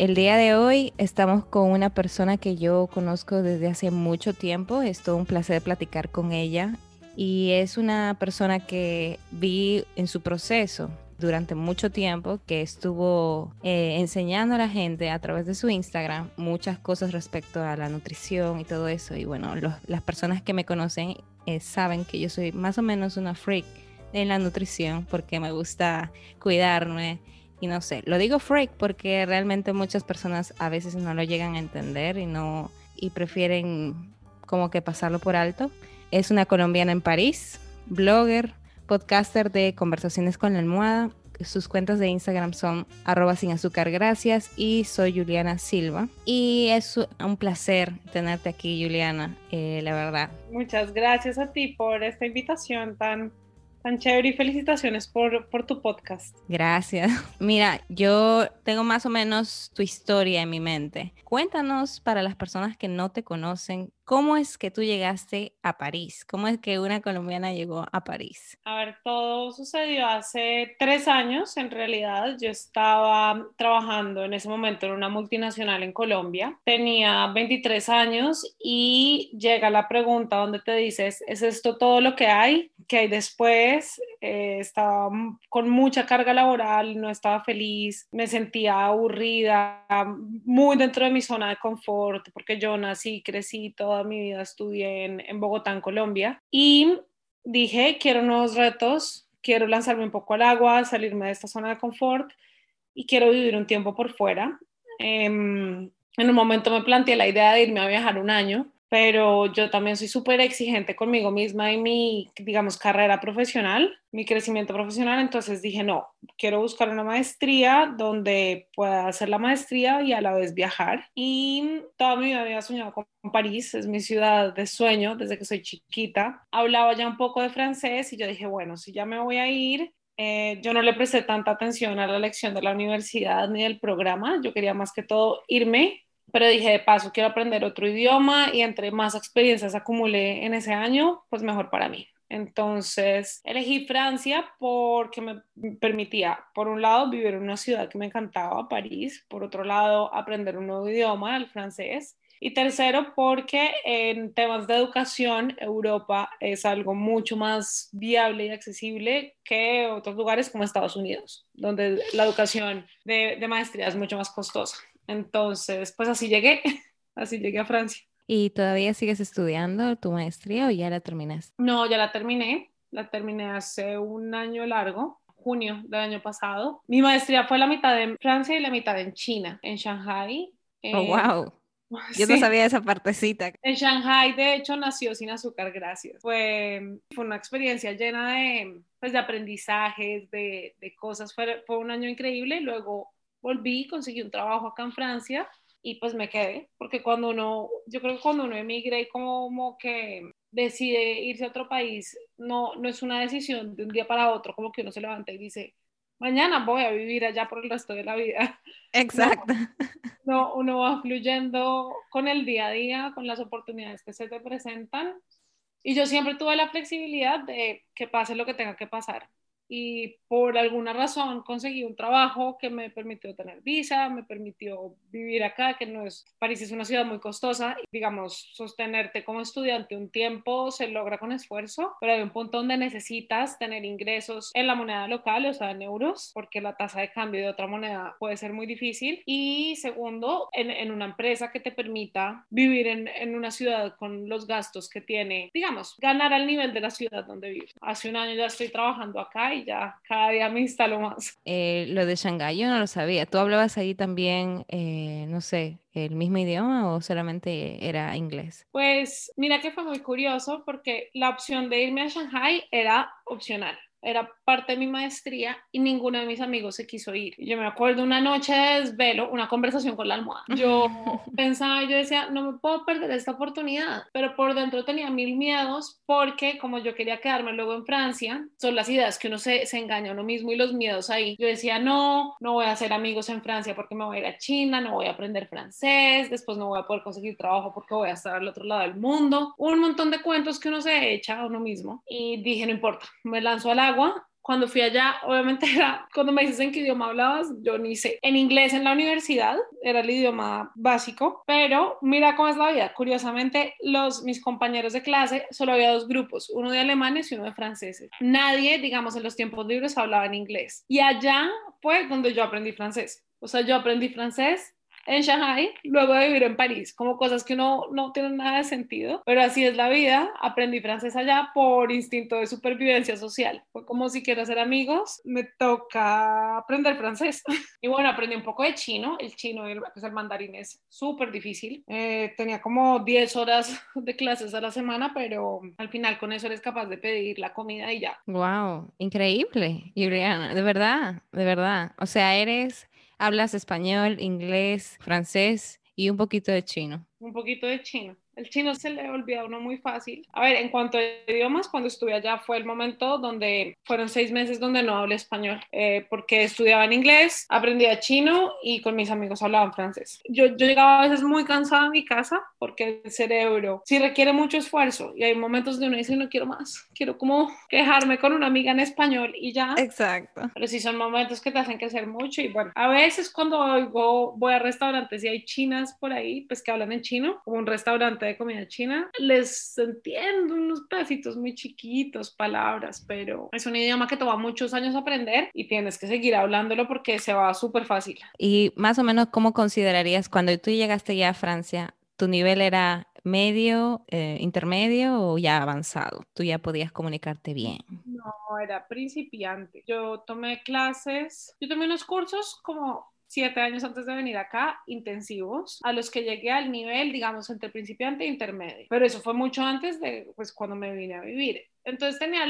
El día de hoy estamos con una persona que yo conozco desde hace mucho tiempo. Es todo un placer platicar con ella. Y es una persona que vi en su proceso durante mucho tiempo, que estuvo eh, enseñando a la gente a través de su Instagram muchas cosas respecto a la nutrición y todo eso. Y bueno, las personas que me conocen eh, saben que yo soy más o menos una freak en la nutrición porque me gusta cuidarme y no sé, lo digo freak porque realmente muchas personas a veces no lo llegan a entender y no y prefieren como que pasarlo por alto. Es una colombiana en París, blogger, podcaster de conversaciones con la almohada. Sus cuentas de Instagram son arroba sin azúcar gracias y soy Juliana Silva. Y es un placer tenerte aquí, Juliana, eh, la verdad. Muchas gracias a ti por esta invitación tan tan chévere y felicitaciones por, por, tu podcast. Gracias. Mira, yo tengo más o menos tu historia en mi mente. Cuéntanos para las personas que no te conocen, ¿cómo es que tú llegaste a París? ¿Cómo es que una colombiana llegó a París? A ver, todo sucedió hace tres años, en realidad. Yo estaba trabajando en ese momento en una multinacional en Colombia. Tenía 23 años y llega la pregunta donde te dices, ¿es esto todo lo que hay? ¿Qué hay después? Eh, estaba con mucha carga laboral, no estaba feliz, me sentía aburrida, muy dentro de mi zona de confort, porque yo nací, crecí, toda mi vida estudié en, Bogotá, en Colombia, y dije, quiero nuevos retos, quiero lanzarme un poco al agua, salirme de esta zona de confort y quiero vivir un tiempo por fuera. Em, en un momento me planteé la idea de irme a viajar un año pero yo también soy súper exigente conmigo misma y mi, digamos, carrera profesional, mi crecimiento profesional, entonces dije, no, quiero buscar una maestría donde pueda hacer la maestría y a la vez viajar. Y toda mi vida había soñado con París, es mi ciudad de sueño desde que soy chiquita. Hablaba ya un poco de francés y yo dije, bueno, si ya me voy a ir, eh, yo no le presté tanta atención a la lección de la universidad ni del programa, yo quería más que todo irme pero dije de paso, quiero aprender otro idioma y entre más experiencias acumulé en ese año, pues mejor para mí. Entonces elegí Francia porque me permitía, por un lado, vivir en una ciudad que me encantaba, París, por otro lado, aprender un nuevo idioma, el francés, y tercero, porque en temas de educación, Europa es algo mucho más viable y accesible que otros lugares como Estados Unidos, donde la educación de, de maestría es mucho más costosa. Entonces, pues así llegué, así llegué a Francia. ¿Y todavía sigues estudiando tu maestría o ya la terminaste? No, ya la terminé, la terminé hace un año largo, junio del año pasado. Mi maestría fue la mitad en Francia y la mitad en China, en Shanghai. Oh, wow. Yo no sabía esa partecita. En Shanghai, de hecho, nació sin azúcar, gracias. Fue, fue una experiencia llena de, pues, de aprendizajes, de, de cosas. Fue, fue un año increíble. Luego volví, conseguí un trabajo acá en Francia y pues me quedé, porque cuando uno, yo creo que cuando uno emigra y como que decide irse a otro país, no, no es una decisión de un día para otro, como que uno se levanta y dice, mañana voy a vivir allá por el resto de la vida. Exacto. No, uno va fluyendo con el día a día, con las oportunidades que se te presentan. Y yo siempre tuve la flexibilidad de que pase lo que tenga que pasar y por alguna razón conseguí un trabajo que me permitió tener visa, me permitió vivir acá, que no es, París es una ciudad muy costosa, digamos, sostenerte como estudiante un tiempo se logra con esfuerzo, pero hay un punto donde necesitas tener ingresos en la moneda local, o sea, en euros, porque la tasa de cambio de otra moneda puede ser muy difícil. Y segundo, en, en una empresa que te permita vivir en, en una ciudad con los gastos que tiene, digamos, ganar al nivel de la ciudad donde vives. Hace un año ya estoy trabajando acá y ya cada día me instalo más. Eh, lo de Shanghái yo no lo sabía. ¿Tú hablabas ahí también, eh, no sé, el mismo idioma o solamente era inglés? Pues mira que fue muy curioso porque la opción de irme a Shanghái era opcional era parte de mi maestría y ninguno de mis amigos se quiso ir. Yo me acuerdo una noche de desvelo, una conversación con la almohada. Yo pensaba, yo decía, no me puedo perder esta oportunidad, pero por dentro tenía mil miedos porque como yo quería quedarme luego en Francia, son las ideas que uno se, se engaña a uno mismo y los miedos ahí. Yo decía, no, no voy a hacer amigos en Francia porque me voy a ir a China, no voy a aprender francés, después no voy a poder conseguir trabajo porque voy a estar al otro lado del mundo. Un montón de cuentos que uno se echa a uno mismo y dije, no importa, me lanzo al agua cuando fui allá, obviamente era, cuando me dices en qué idioma hablabas, yo ni sé. En inglés en la universidad era el idioma básico, pero mira cómo es la vida. Curiosamente, los, mis compañeros de clase, solo había dos grupos, uno de alemanes y uno de franceses. Nadie, digamos, en los tiempos libres hablaba en inglés. Y allá fue donde yo aprendí francés. O sea, yo aprendí francés en Shanghai, luego de vivir en París, como cosas que no, no tienen nada de sentido, pero así es la vida. Aprendí francés allá por instinto de supervivencia social. Fue como si quiero hacer amigos, me toca aprender francés. y bueno, aprendí un poco de chino. El chino, el, pues el mandarín es súper difícil. Eh, tenía como 10 horas de clases a la semana, pero al final con eso eres capaz de pedir la comida y ya. Wow, increíble, Juliana, de verdad, de verdad. O sea, eres hablas español, inglés, francés y un poquito de chino. Un poquito de chino. El chino se le olvida a uno muy fácil. A ver, en cuanto a idiomas, cuando estuve allá fue el momento donde fueron seis meses donde no hablé español, eh, porque estudiaba en inglés, aprendía chino y con mis amigos hablaban francés. Yo, yo llegaba a veces muy cansada a mi casa porque el cerebro sí requiere mucho esfuerzo y hay momentos donde uno dice no quiero más, quiero como quejarme con una amiga en español y ya. Exacto. Pero sí son momentos que te hacen crecer mucho y bueno, a veces cuando oigo, voy a restaurantes y hay chinas por ahí, pues que hablan en chino, como un restaurante de comida china, les entiendo unos pedacitos muy chiquitos, palabras, pero es un idioma que toma muchos años aprender y tienes que seguir hablándolo porque se va súper fácil. Y más o menos, ¿cómo considerarías cuando tú llegaste ya a Francia? ¿Tu nivel era medio, eh, intermedio o ya avanzado? ¿Tú ya podías comunicarte bien? No, era principiante. Yo tomé clases, yo tomé unos cursos como siete años antes de venir acá, intensivos, a los que llegué al nivel, digamos, entre principiante e intermedio. Pero eso fue mucho antes de, pues, cuando me vine a vivir. Entonces tenía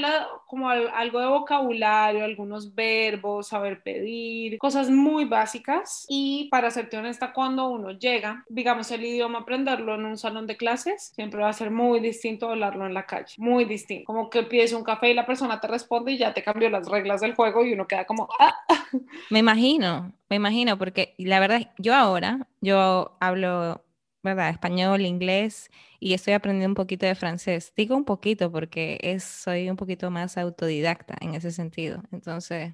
como algo de vocabulario, algunos verbos, saber pedir, cosas muy básicas. Y para serte honesta, cuando uno llega, digamos, el idioma, aprenderlo en un salón de clases, siempre va a ser muy distinto hablarlo en la calle, muy distinto. Como que pides un café y la persona te responde y ya te cambió las reglas del juego y uno queda como, ah. Me imagino, me imagino, porque la verdad, yo ahora, yo hablo, ¿verdad? Español, inglés y estoy aprendiendo un poquito de francés. Digo un poquito porque es, soy un poquito más autodidacta en ese sentido. Entonces,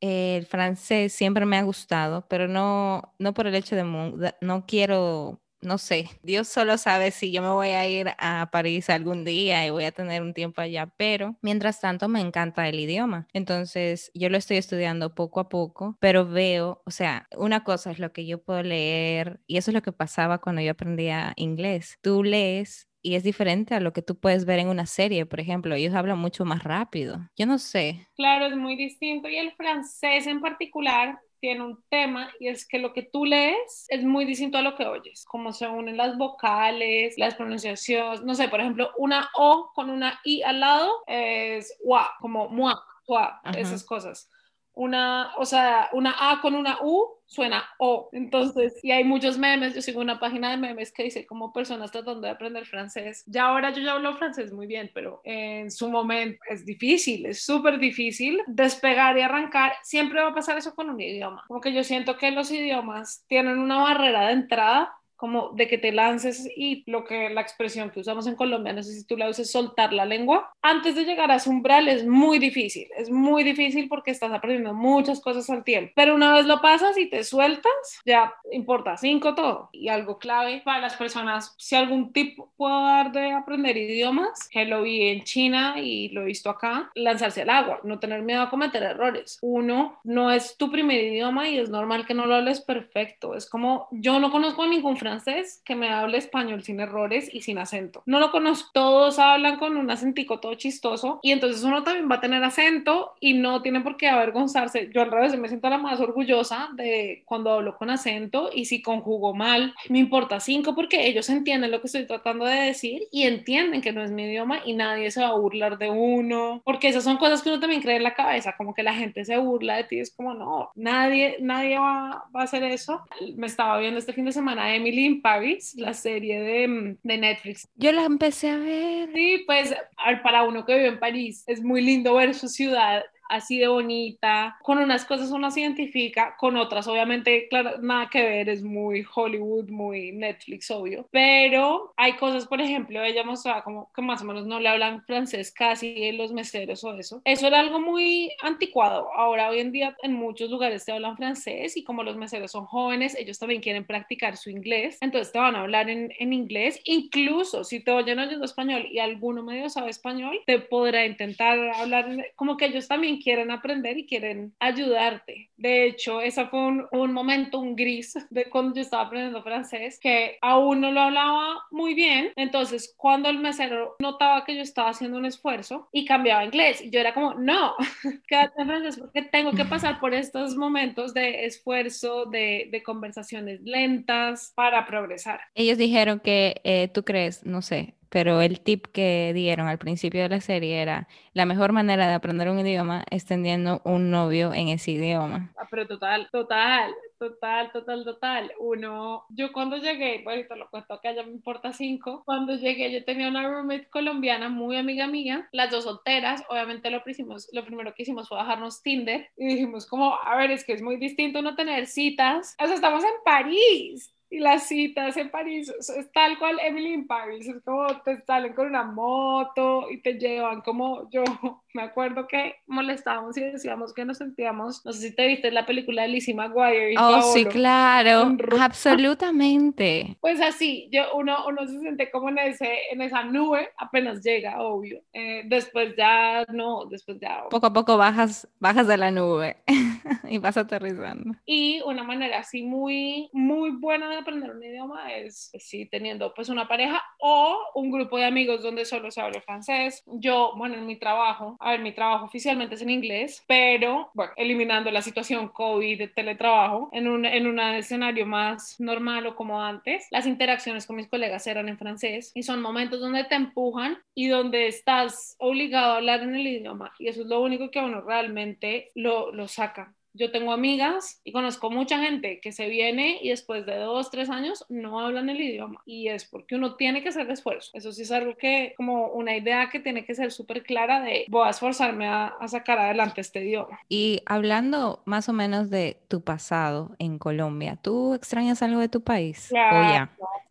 el francés siempre me ha gustado, pero no, no por el hecho de, no quiero no sé, Dios solo sabe si yo me voy a ir a París algún día y voy a tener un tiempo allá, pero mientras tanto me encanta el idioma. Entonces yo lo estoy estudiando poco a poco, pero veo, o sea, una cosa es lo que yo puedo leer y eso es lo que pasaba cuando yo aprendía inglés. Tú lees y es diferente a lo que tú puedes ver en una serie, por ejemplo. Ellos hablan mucho más rápido. Yo no sé. Claro, es muy distinto. Y el francés en particular tiene un tema y es que lo que tú lees es muy distinto a lo que oyes, como se unen las vocales, las pronunciaciones, no sé, por ejemplo, una O con una I al lado es wa, como mua, wa, esas cosas una, o sea, una A con una U suena O. Entonces, y hay muchos memes, yo sigo una página de memes que dice como personas tratando de aprender francés. Ya ahora yo ya hablo francés muy bien, pero en su momento es difícil, es súper difícil despegar y arrancar. Siempre va a pasar eso con un idioma. Como que yo siento que los idiomas tienen una barrera de entrada como de que te lances y lo que la expresión que usamos en Colombia, no sé si tú la uses, soltar la lengua, antes de llegar a ese umbral es muy difícil, es muy difícil porque estás aprendiendo muchas cosas al tiempo, pero una vez lo pasas y te sueltas, ya importa cinco todo. Y algo clave para las personas, si algún tip puedo dar de aprender idiomas, que lo vi en China y lo he visto acá, lanzarse al agua, no tener miedo a cometer errores. Uno, no es tu primer idioma y es normal que no lo hables perfecto, es como yo no conozco a ningún francés que me hable español sin errores y sin acento. No lo conozco. Todos hablan con un acentico todo chistoso y entonces uno también va a tener acento y no tiene por qué avergonzarse. Yo al revés me siento la más orgullosa de cuando hablo con acento y si conjugo mal, me importa cinco porque ellos entienden lo que estoy tratando de decir y entienden que no es mi idioma y nadie se va a burlar de uno, porque esas son cosas que uno también cree en la cabeza, como que la gente se burla de ti, es como no, nadie, nadie va, va a hacer eso. Me estaba viendo este fin de semana Emily in Paris, la serie de, mm, de, Netflix. Yo la empecé a ver. Sí, pues para uno que vive en París es muy lindo ver su ciudad así de bonita, con unas cosas uno se identifica, con otras obviamente, claro, nada que ver, es muy Hollywood, muy Netflix, obvio, pero hay cosas, por ejemplo, ella mostraba como que más o menos no le hablan francés casi los meseros o eso. Eso era algo muy anticuado. Ahora, hoy en día, en muchos lugares te hablan francés y como los meseros son jóvenes, ellos también quieren practicar su inglés, entonces te van a hablar en, en inglés, incluso si te oyen oyendo español y alguno medio sabe español, te podrá intentar hablar, como que ellos también quieren aprender y quieren ayudarte. De hecho, ese fue un, un momento, un gris de cuando yo estaba aprendiendo francés, que aún no lo hablaba muy bien, entonces cuando el mesero notaba que yo estaba haciendo un esfuerzo y cambiaba inglés, yo era como, no, quédate en francés porque tengo que pasar por estos momentos de esfuerzo, de, de conversaciones lentas para progresar. Ellos dijeron que eh, tú crees, no sé, pero el tip que dieron al principio de la serie era la mejor manera de aprender un idioma es teniendo un novio en ese idioma. Ah, pero total, total, total, total, total. Uno, yo cuando llegué, bueno, te lo cuento que ya me importa cinco, cuando llegué yo tenía una roommate colombiana muy amiga mía, las dos solteras, obviamente lo, hicimos, lo primero que hicimos fue bajarnos Tinder y dijimos como, a ver, es que es muy distinto no tener citas, o sea, estamos en París, y las citas en París es tal cual Emily in Paris, es como te salen con una moto y te llevan como yo me acuerdo que molestábamos y decíamos que nos sentíamos, no sé si te viste la película de Lizzie McGuire. Y oh, sí, claro, absolutamente. Pues así, yo, uno, uno se siente como en, ese, en esa nube apenas llega, obvio. Eh, después ya, no, después ya. Poco a poco bajas, bajas de la nube y vas aterrizando. Y una manera así muy, muy buena de aprender un idioma es, pues sí, teniendo pues una pareja o un grupo de amigos donde solo se habla francés. Yo, bueno, en mi trabajo, a ver, mi trabajo oficialmente es en inglés, pero bueno, eliminando la situación COVID de teletrabajo, en un, en un escenario más normal o como antes, las interacciones con mis colegas eran en francés y son momentos donde te empujan y donde estás obligado a hablar en el idioma y eso es lo único que a uno realmente lo, lo saca yo tengo amigas y conozco mucha gente que se viene y después de dos, tres años no hablan el idioma y es porque uno tiene que hacer esfuerzo. Eso sí es algo que, como una idea que tiene que ser súper clara de voy a esforzarme a, a, sacar adelante este idioma. Y hablando más o menos de tu pasado en Colombia, ¿tú extrañas algo de tu país? Claro. ¿O ya?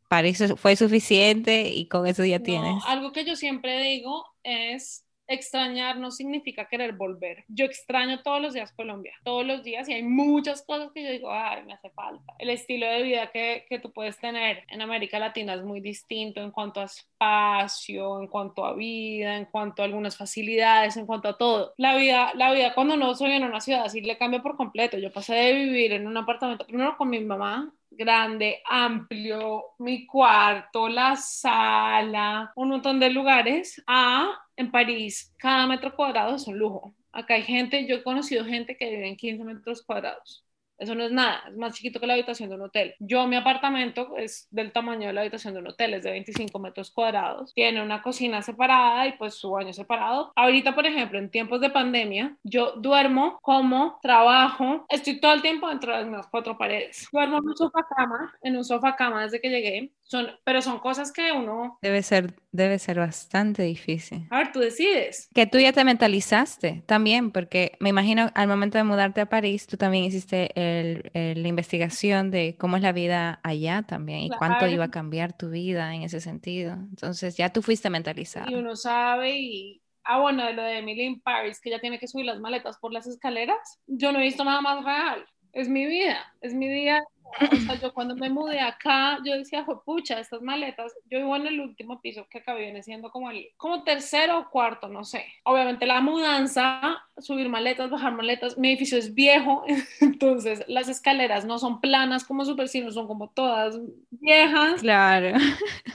Parece fue suficiente y con eso ya no, tienes. Algo que yo siempre digo es extrañar no significa querer volver. Yo extraño todos los días Colombia, todos los días, y hay muchas cosas que yo digo, ay, me hace falta. El estilo de vida que, que tú puedes tener en América Latina es muy distinto en cuanto a espacio, en cuanto a vida, en cuanto a algunas facilidades, en cuanto a todo. La vida, la vida cuando no soy en una ciudad así le cambia por completo. Yo pasé de vivir en un apartamento, primero con mi mamá, grande, amplio, mi cuarto, la sala, un montón de lugares, a en París, cada metro cuadrado es un lujo. Acá hay gente, yo he conocido gente que vive en 15 metros cuadrados. Eso no es nada, es más chiquito que la habitación de un hotel. Yo, mi apartamento es del tamaño de la habitación de un hotel, es de 25 metros cuadrados. Tiene una cocina separada y pues su baño separado. Ahorita, por ejemplo, en tiempos de pandemia, yo duermo, como, trabajo, estoy todo el tiempo dentro de las cuatro paredes. Duermo en un sofá cama, en un sofá cama desde que llegué. Son, pero son cosas que uno... Debe ser, debe ser bastante difícil. A ver, tú decides. Que tú ya te mentalizaste también, porque me imagino al momento de mudarte a París, tú también hiciste el, el, la investigación de cómo es la vida allá también y Claro. cuánto iba a cambiar tu vida en ese sentido. Entonces ya tú fuiste mentalizado. Y uno sabe y... Ah, bueno, de lo de Emily in Paris, que ya tiene que subir las maletas por las escaleras. Yo no he visto nada más real. Es mi vida, es mi día. O sea, yo cuando me mudé acá, yo decía, pucha, estas maletas, yo vivo en el último piso que acá viene siendo como el, como tercero o cuarto, no sé. Obviamente la mudanza, subir maletas, bajar maletas, mi edificio es viejo, entonces las escaleras no son planas como super, sino son como todas viejas. Claro.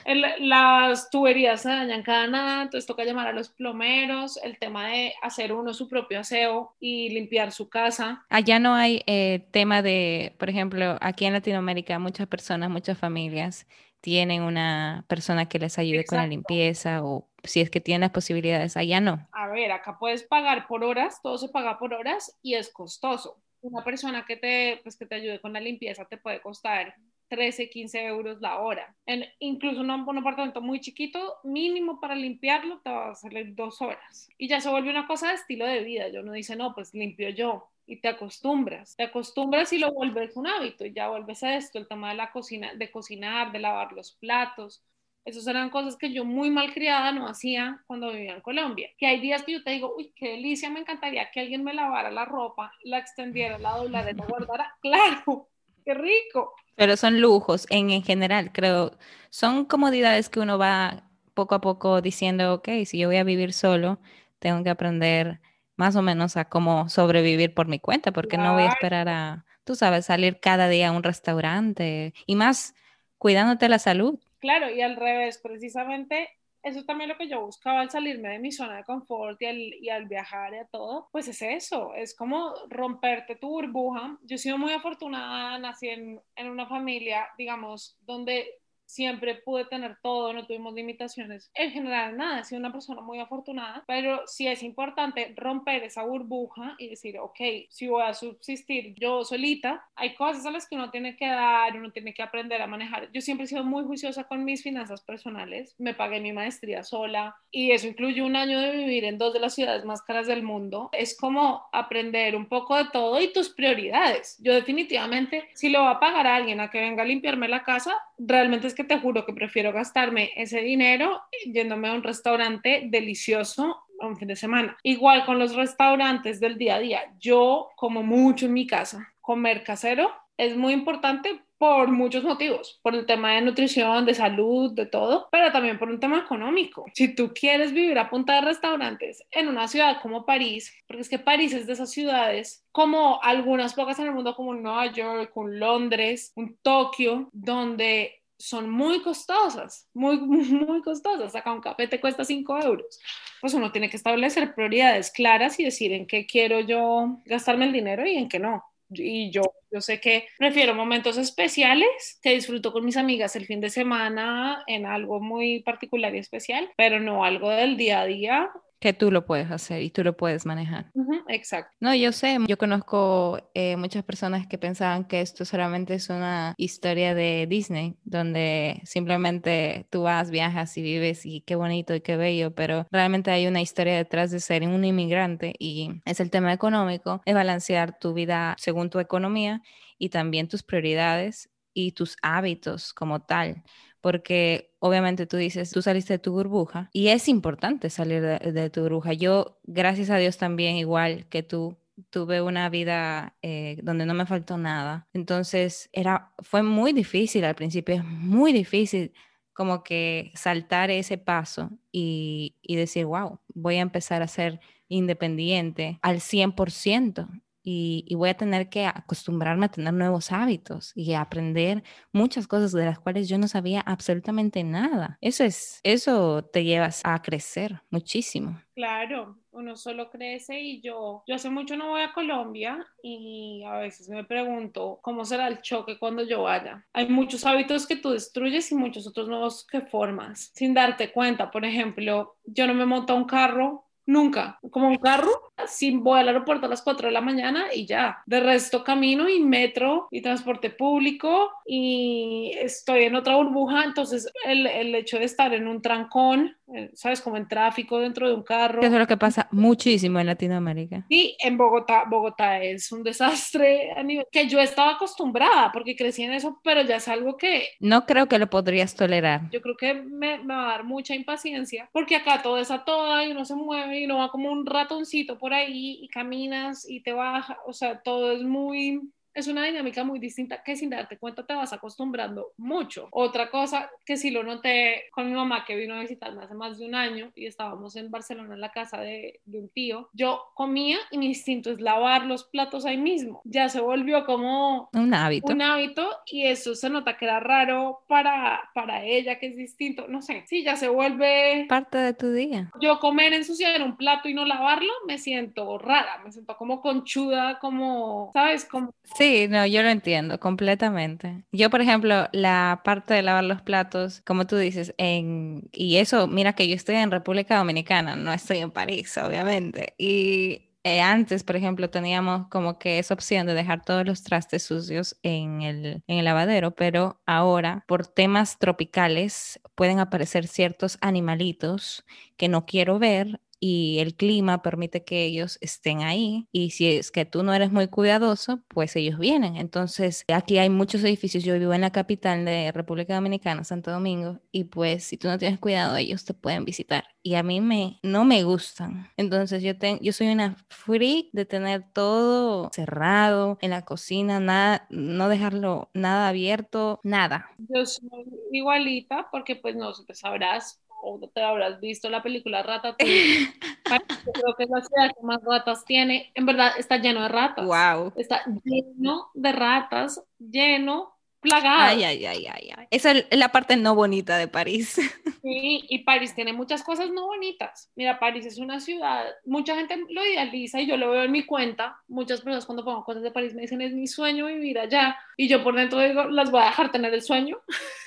El, las tuberías se dañan cada nada, entonces toca llamar a los plomeros, el tema de hacer uno su propio aseo y limpiar su casa. Allá no hay eh, tema de, por ejemplo, aquí en Latinoamérica muchas personas, muchas familias tienen una persona que les ayude con la Exacto. limpieza o si es que tienen las posibilidades, allá no. A ver, acá puedes pagar por horas, todo se paga por horas y es costoso. Una persona que te, pues, que te ayude con la limpieza te puede costar 13, 15 euros la hora. En, incluso un, un apartamento muy chiquito, mínimo para limpiarlo, te va a salir dos horas. Y ya se vuelve una cosa de estilo de vida. Yo no dice, no, pues limpio yo y te acostumbras, te acostumbras y lo vuelves un hábito ya vuelves a esto, el tema de la cocina, de cocinar, de lavar los platos. Esas eran cosas que yo muy mal criada no hacía cuando vivía en Colombia. Que hay días que yo te digo, uy, qué delicia, me encantaría que alguien me lavara la ropa, la extendiera, la doblara, la guardara. Claro, qué rico. Pero son lujos en, en general, creo. Son comodidades que uno va poco a poco diciendo, ok, si yo voy a vivir solo, tengo que aprender más o menos a cómo sobrevivir por mi cuenta, porque no voy a esperar a, tú sabes, salir cada día a un restaurante y más cuidándote la salud. Claro, y al revés, precisamente eso es también lo que yo buscaba al salirme de mi zona de confort y al, y al viajar y a todo, pues es eso, es como romperte tu burbuja. Yo he sido muy afortunada, nací en, en una familia, digamos, donde siempre pude tener todo, no tuvimos limitaciones. En general, nada, he sido una persona muy afortunada, pero sí es importante romper esa burbuja y decir, ok, si voy a subsistir yo solita, hay cosas a las que uno tiene que dar, uno tiene que aprender a manejar. Yo siempre he sido muy juiciosa con mis finanzas personales, me pagué mi maestría sola y eso incluye un año de vivir en dos de las ciudades más caras del mundo. Es como aprender un poco de todo y tus prioridades. Yo definitivamente, si lo va a pagar a alguien a que venga a limpiarme la casa, realmente es que te juro que prefiero gastarme ese dinero yéndome a un restaurante delicioso un fin de semana. Igual con los restaurantes del día a día. Yo como mucho en mi casa. Comer casero es muy importante por muchos motivos, por el tema de nutrición, de salud, de todo, pero también por un tema económico. Si tú quieres vivir a punta de restaurantes en una ciudad como París, porque es que París es de esas ciudades como algunas pocas en el mundo como Nueva York, un Londres, un Tokio, donde son muy costosas, muy, muy costosas. Acá un café te cuesta 5 euros. Pues uno tiene que establecer prioridades claras y decir en qué quiero yo gastarme el dinero y en qué no y yo, yo sé que prefiero momentos especiales que disfruto con mis amigas el fin de semana en algo muy particular y especial, pero no algo del día a día que tú lo puedes hacer y tú lo puedes manejar. exacto. No, yo sé, yo conozco eh, muchas personas que pensaban que esto solamente es una historia de Disney, donde simplemente tú vas, viajas y vives y qué bonito y qué bello, pero realmente hay una historia detrás de ser un inmigrante y es el tema económico, es balancear tu vida según tu economía y también tus prioridades y tus hábitos como tal porque obviamente tú dices, tú saliste de tu burbuja y es importante salir de, tu burbuja. Yo, gracias a Dios también, igual que tú, tuve una vida eh, donde no me faltó nada. Entonces, era, fue muy difícil al principio, es muy difícil como que saltar ese paso y, y decir, wow, voy a empezar a ser independiente al 100% y, voy a tener que acostumbrarme a tener nuevos hábitos y aprender muchas cosas de las cuales yo no sabía absolutamente nada. Eso es, eso te llevas a crecer muchísimo. Claro, uno solo crece y yo, yo hace mucho no voy a Colombia y a veces me pregunto cómo será el choque cuando yo vaya. Hay muchos hábitos que tú destruyes y muchos otros nuevos que formas sin darte cuenta. Por ejemplo, yo no me monto a un carro nunca, como un carro, si voy al aeropuerto a las 4 de la mañana y ya. De resto camino y metro y transporte público y estoy en otra burbuja, entonces el, el hecho de estar en un trancón ¿sabes? Como en tráfico dentro de un carro. Eso es lo que pasa muchísimo en Latinoamérica. Y en Bogotá, Bogotá es un desastre a nivel que yo estaba acostumbrada porque crecí en eso, pero ya es algo que... No creo que lo podrías tolerar. Yo creo que me, me va a dar mucha impaciencia porque acá todo es a toda y uno se mueve y uno va como un ratoncito por ahí y caminas y te baja, o sea, todo es muy es una dinámica muy distinta que sin darte cuenta te vas acostumbrando mucho. Otra cosa que sí lo noté con mi mamá que vino a visitarme hace más de un año y estábamos en Barcelona en la casa de, de un tío, yo comía y mi instinto es lavar los platos ahí mismo. Ya se volvió como un hábito. Un hábito y eso se nota que era raro para, para ella, que es distinto. No sé, sí, ya se vuelve parte de tu día. Yo comer, ensuciar un plato y no lavarlo, me siento rara, me siento como conchuda, como, ¿sabes? Como... Sí, no, yo lo entiendo completamente. Yo, por ejemplo, la parte de lavar los platos, como tú dices, en, y eso, mira que yo estoy en República Dominicana, no estoy en París, obviamente, y eh, antes, por ejemplo, teníamos como que esa opción de dejar todos los trastes sucios en el lavadero, pero ahora por temas tropicales pueden aparecer ciertos animalitos que no quiero ver y el clima permite que ellos estén ahí y si es que tú no eres muy cuidadoso, pues ellos vienen. Entonces, aquí hay muchos edificios, yo vivo en la capital de República Dominicana, Santo Domingo, y pues si tú no tienes cuidado, ellos te pueden visitar y a mí me no me gustan. Entonces, yo yo soy una freak de tener todo cerrado en la cocina, nada no dejarlo nada abierto, nada. Yo soy igualita porque pues no sabrás o te habrás visto la película Ratatouille. creo que es la ciudad que más ratas tiene. En verdad, está lleno de ratas. Wow. Está lleno de ratas, lleno, plagado. Ay, ay, ay, ay, ay. Esa es la parte no bonita de París. Sí, y París tiene muchas cosas no bonitas. Mira, París es una ciudad, mucha gente lo idealiza y yo lo veo en mi cuenta. Muchas personas cuando pongo cosas de París me dicen, es mi sueño vivir allá. Y yo por dentro digo, las voy a dejar tener el sueño.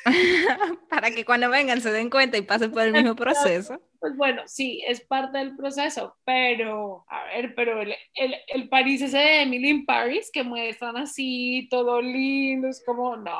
Para que cuando vengan se den cuenta y pasen por el mismo proceso. Pues bueno, sí, es parte del proceso, pero, a ver, pero el, el, el París ese de Emily in Paris que muestran así, todo lindo, es como, no,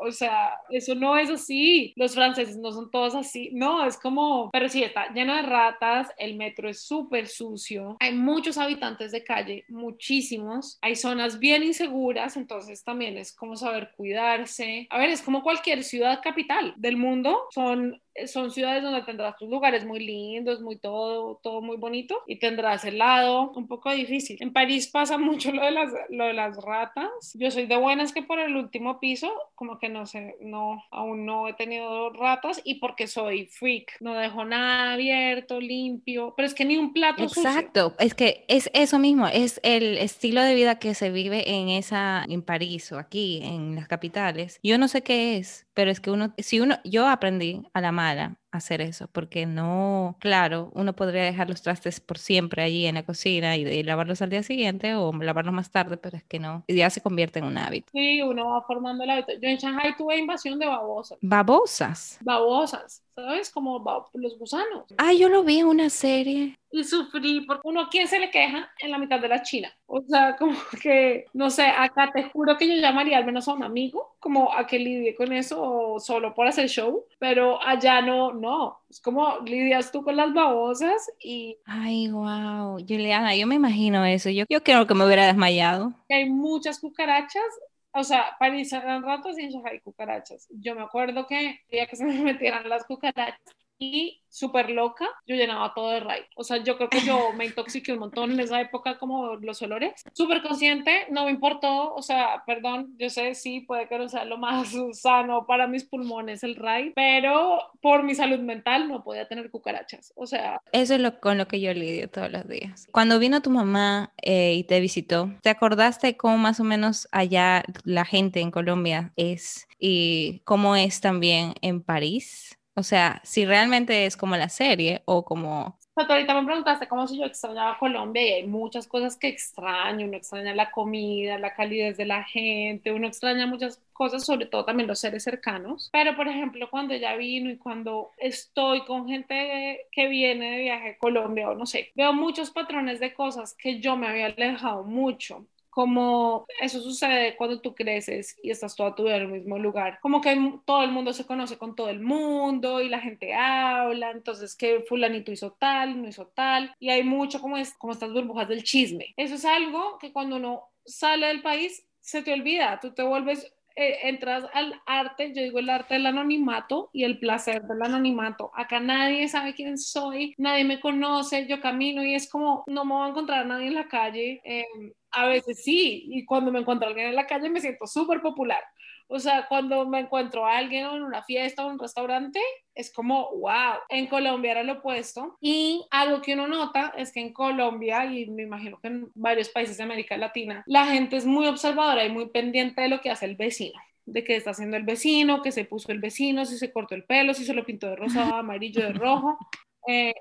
o sea, eso no es así. Los franceses no son todos así, no, es como, pero sí, está lleno de ratas, el metro es súper sucio, hay muchos habitantes de calle, muchísimos, hay zonas bien inseguras, entonces también es como saber cuidarse. A ver, es como cualquier ciudad capital del mundo, son son ciudades donde tendrás tus lugares muy lindos, muy todo, todo muy bonito y tendrás el lado un poco difícil. En París pasa mucho lo de las, lo de las ratas. Yo soy de buenas que por el último piso, como que no sé, no, aún no he tenido ratas y porque soy freak, no dejo nada abierto, limpio, pero es que ni un plato Exacto, es que es eso mismo, es el estilo de vida que se vive en esa, en París o aquí, en las capitales. Yo no sé qué es, pero es que uno, si uno, yo aprendí a la mala hacer eso, porque no, claro, uno podría dejar los trastes por siempre allí en la cocina y, lavarlos al día siguiente o lavarlos más tarde, pero es que no, ya se convierte en un hábito. Sí, uno va formando el hábito. Yo en Shanghai tuve invasión de babosas. ¿Babosas? Babosas, ¿sabes? Como los gusanos. Ah, yo lo vi en una serie y sufrí porque uno, ¿quién se le queja en la mitad de la China? O sea, como que, no sé, acá te juro que yo llamaría al menos a un amigo, como a que lidie con eso solo por hacer show, pero allá no, no, es como lidias tú con las babosas y... Ay, wow, Juliana, yo me imagino eso, yo, yo creo que me hubiera desmayado. Hay muchas cucarachas o sea, París eran ratos y en Shanghai cucarachas. Yo me acuerdo que quería que se me metieran las cucarachas y súper loca, yo llenaba todo de raid. O sea, yo creo que yo me intoxiqué un montón en esa época como los olores. Súper consciente, no me importó, o sea, perdón, yo sé, sí, puede que no sea lo más sano para mis pulmones el raid, pero por mi salud mental no podía tener cucarachas. O sea... Eso es lo, con lo que yo lidio todos los días. Cuando vino tu mamá eh, y te visitó, ¿te acordaste cómo más o menos allá la gente en Colombia es y cómo es también en París? O sea, si realmente es como la serie o como... O ahorita me preguntaste cómo si yo extrañaba Colombia y hay muchas cosas que extraño. Uno extraña la comida, la calidez de la gente, uno extraña muchas cosas, sobre todo también los seres cercanos. Pero, por ejemplo, cuando ella vino y cuando estoy con gente que viene de viaje a Colombia o no sé, veo muchos patrones de cosas que yo me había alejado mucho como eso sucede cuando tú creces y estás toda tu vida en el mismo lugar, como que todo el mundo se conoce con todo el mundo y la gente habla, entonces que fulanito hizo tal, no hizo tal, y hay mucho como, es, como estas burbujas del chisme. Eso es algo que cuando uno sale del país se te olvida, tú te vuelves eh, entras al arte, yo digo el arte del anonimato y el placer del anonimato. Acá nadie sabe quién soy, nadie me conoce, yo camino y es como, no me voy a encontrar nadie en la calle. Eh, a veces sí, y cuando me encuentro a alguien en la calle me siento súper popular. O sea, cuando me encuentro a alguien en una fiesta o en un restaurante, es como, wow, en Colombia era lo opuesto. Y algo que uno nota es que en Colombia, y me imagino que en varios países de América Latina, la gente es muy observadora y muy pendiente de lo que hace el vecino de qué está haciendo el vecino, qué se puso el vecino, si se cortó el pelo, si se lo pintó de rosa, amarillo, de rojo. Eh,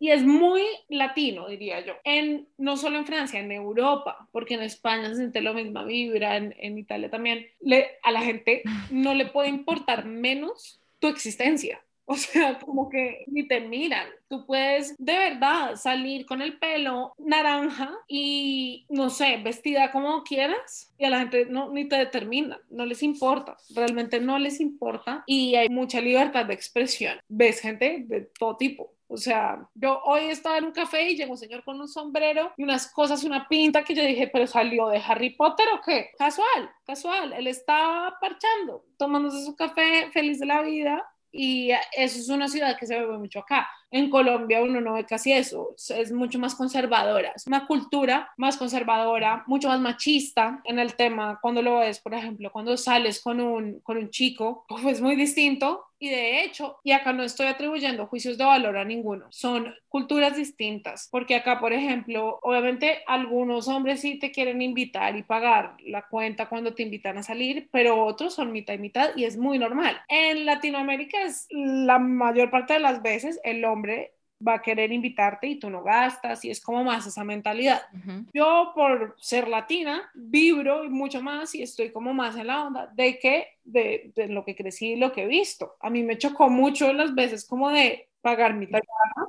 y es muy latino, diría yo. En, no solo en Francia, en Europa, porque en España se siente lo misma vibra, en, en Italia también. A la gente no le puede importar menos tu existencia. O sea, como que ni te miran. Tú puedes de verdad salir con el pelo naranja y, no sé, vestida como quieras y a la gente no, ni te determina, no les importa, realmente no les importa y hay mucha libertad de expresión. Ves gente de todo tipo. O sea, yo hoy estaba en un café y llegó un señor con un sombrero y unas cosas, una pinta que yo dije, pero salió de Harry Potter o qué? Casual, casual. Él estaba parchando, tomándose su café, feliz de la vida y eso es una ciudad que se ve mucho acá. En Colombia uno no ve casi eso, es mucho más conservadora, es una cultura más conservadora, mucho más machista en el tema cuando lo ves, por ejemplo, cuando sales con un, con un chico, pues es muy distinto y de hecho, y acá no estoy atribuyendo juicios de valor a ninguno, son culturas distintas, porque acá, por ejemplo, obviamente algunos hombres sí te quieren invitar y pagar la cuenta cuando te invitan a salir, pero otros son mitad y mitad y es muy normal. En Latinoamérica es la mayor parte de las veces el hombre va a querer invitarte y tú no gastas y es como más esa mentalidad. Yo por ser latina vibro mucho más y estoy como más en la onda de que de, de, lo que crecí y lo que he visto. A mí me chocó mucho las veces como de pagar mi talla,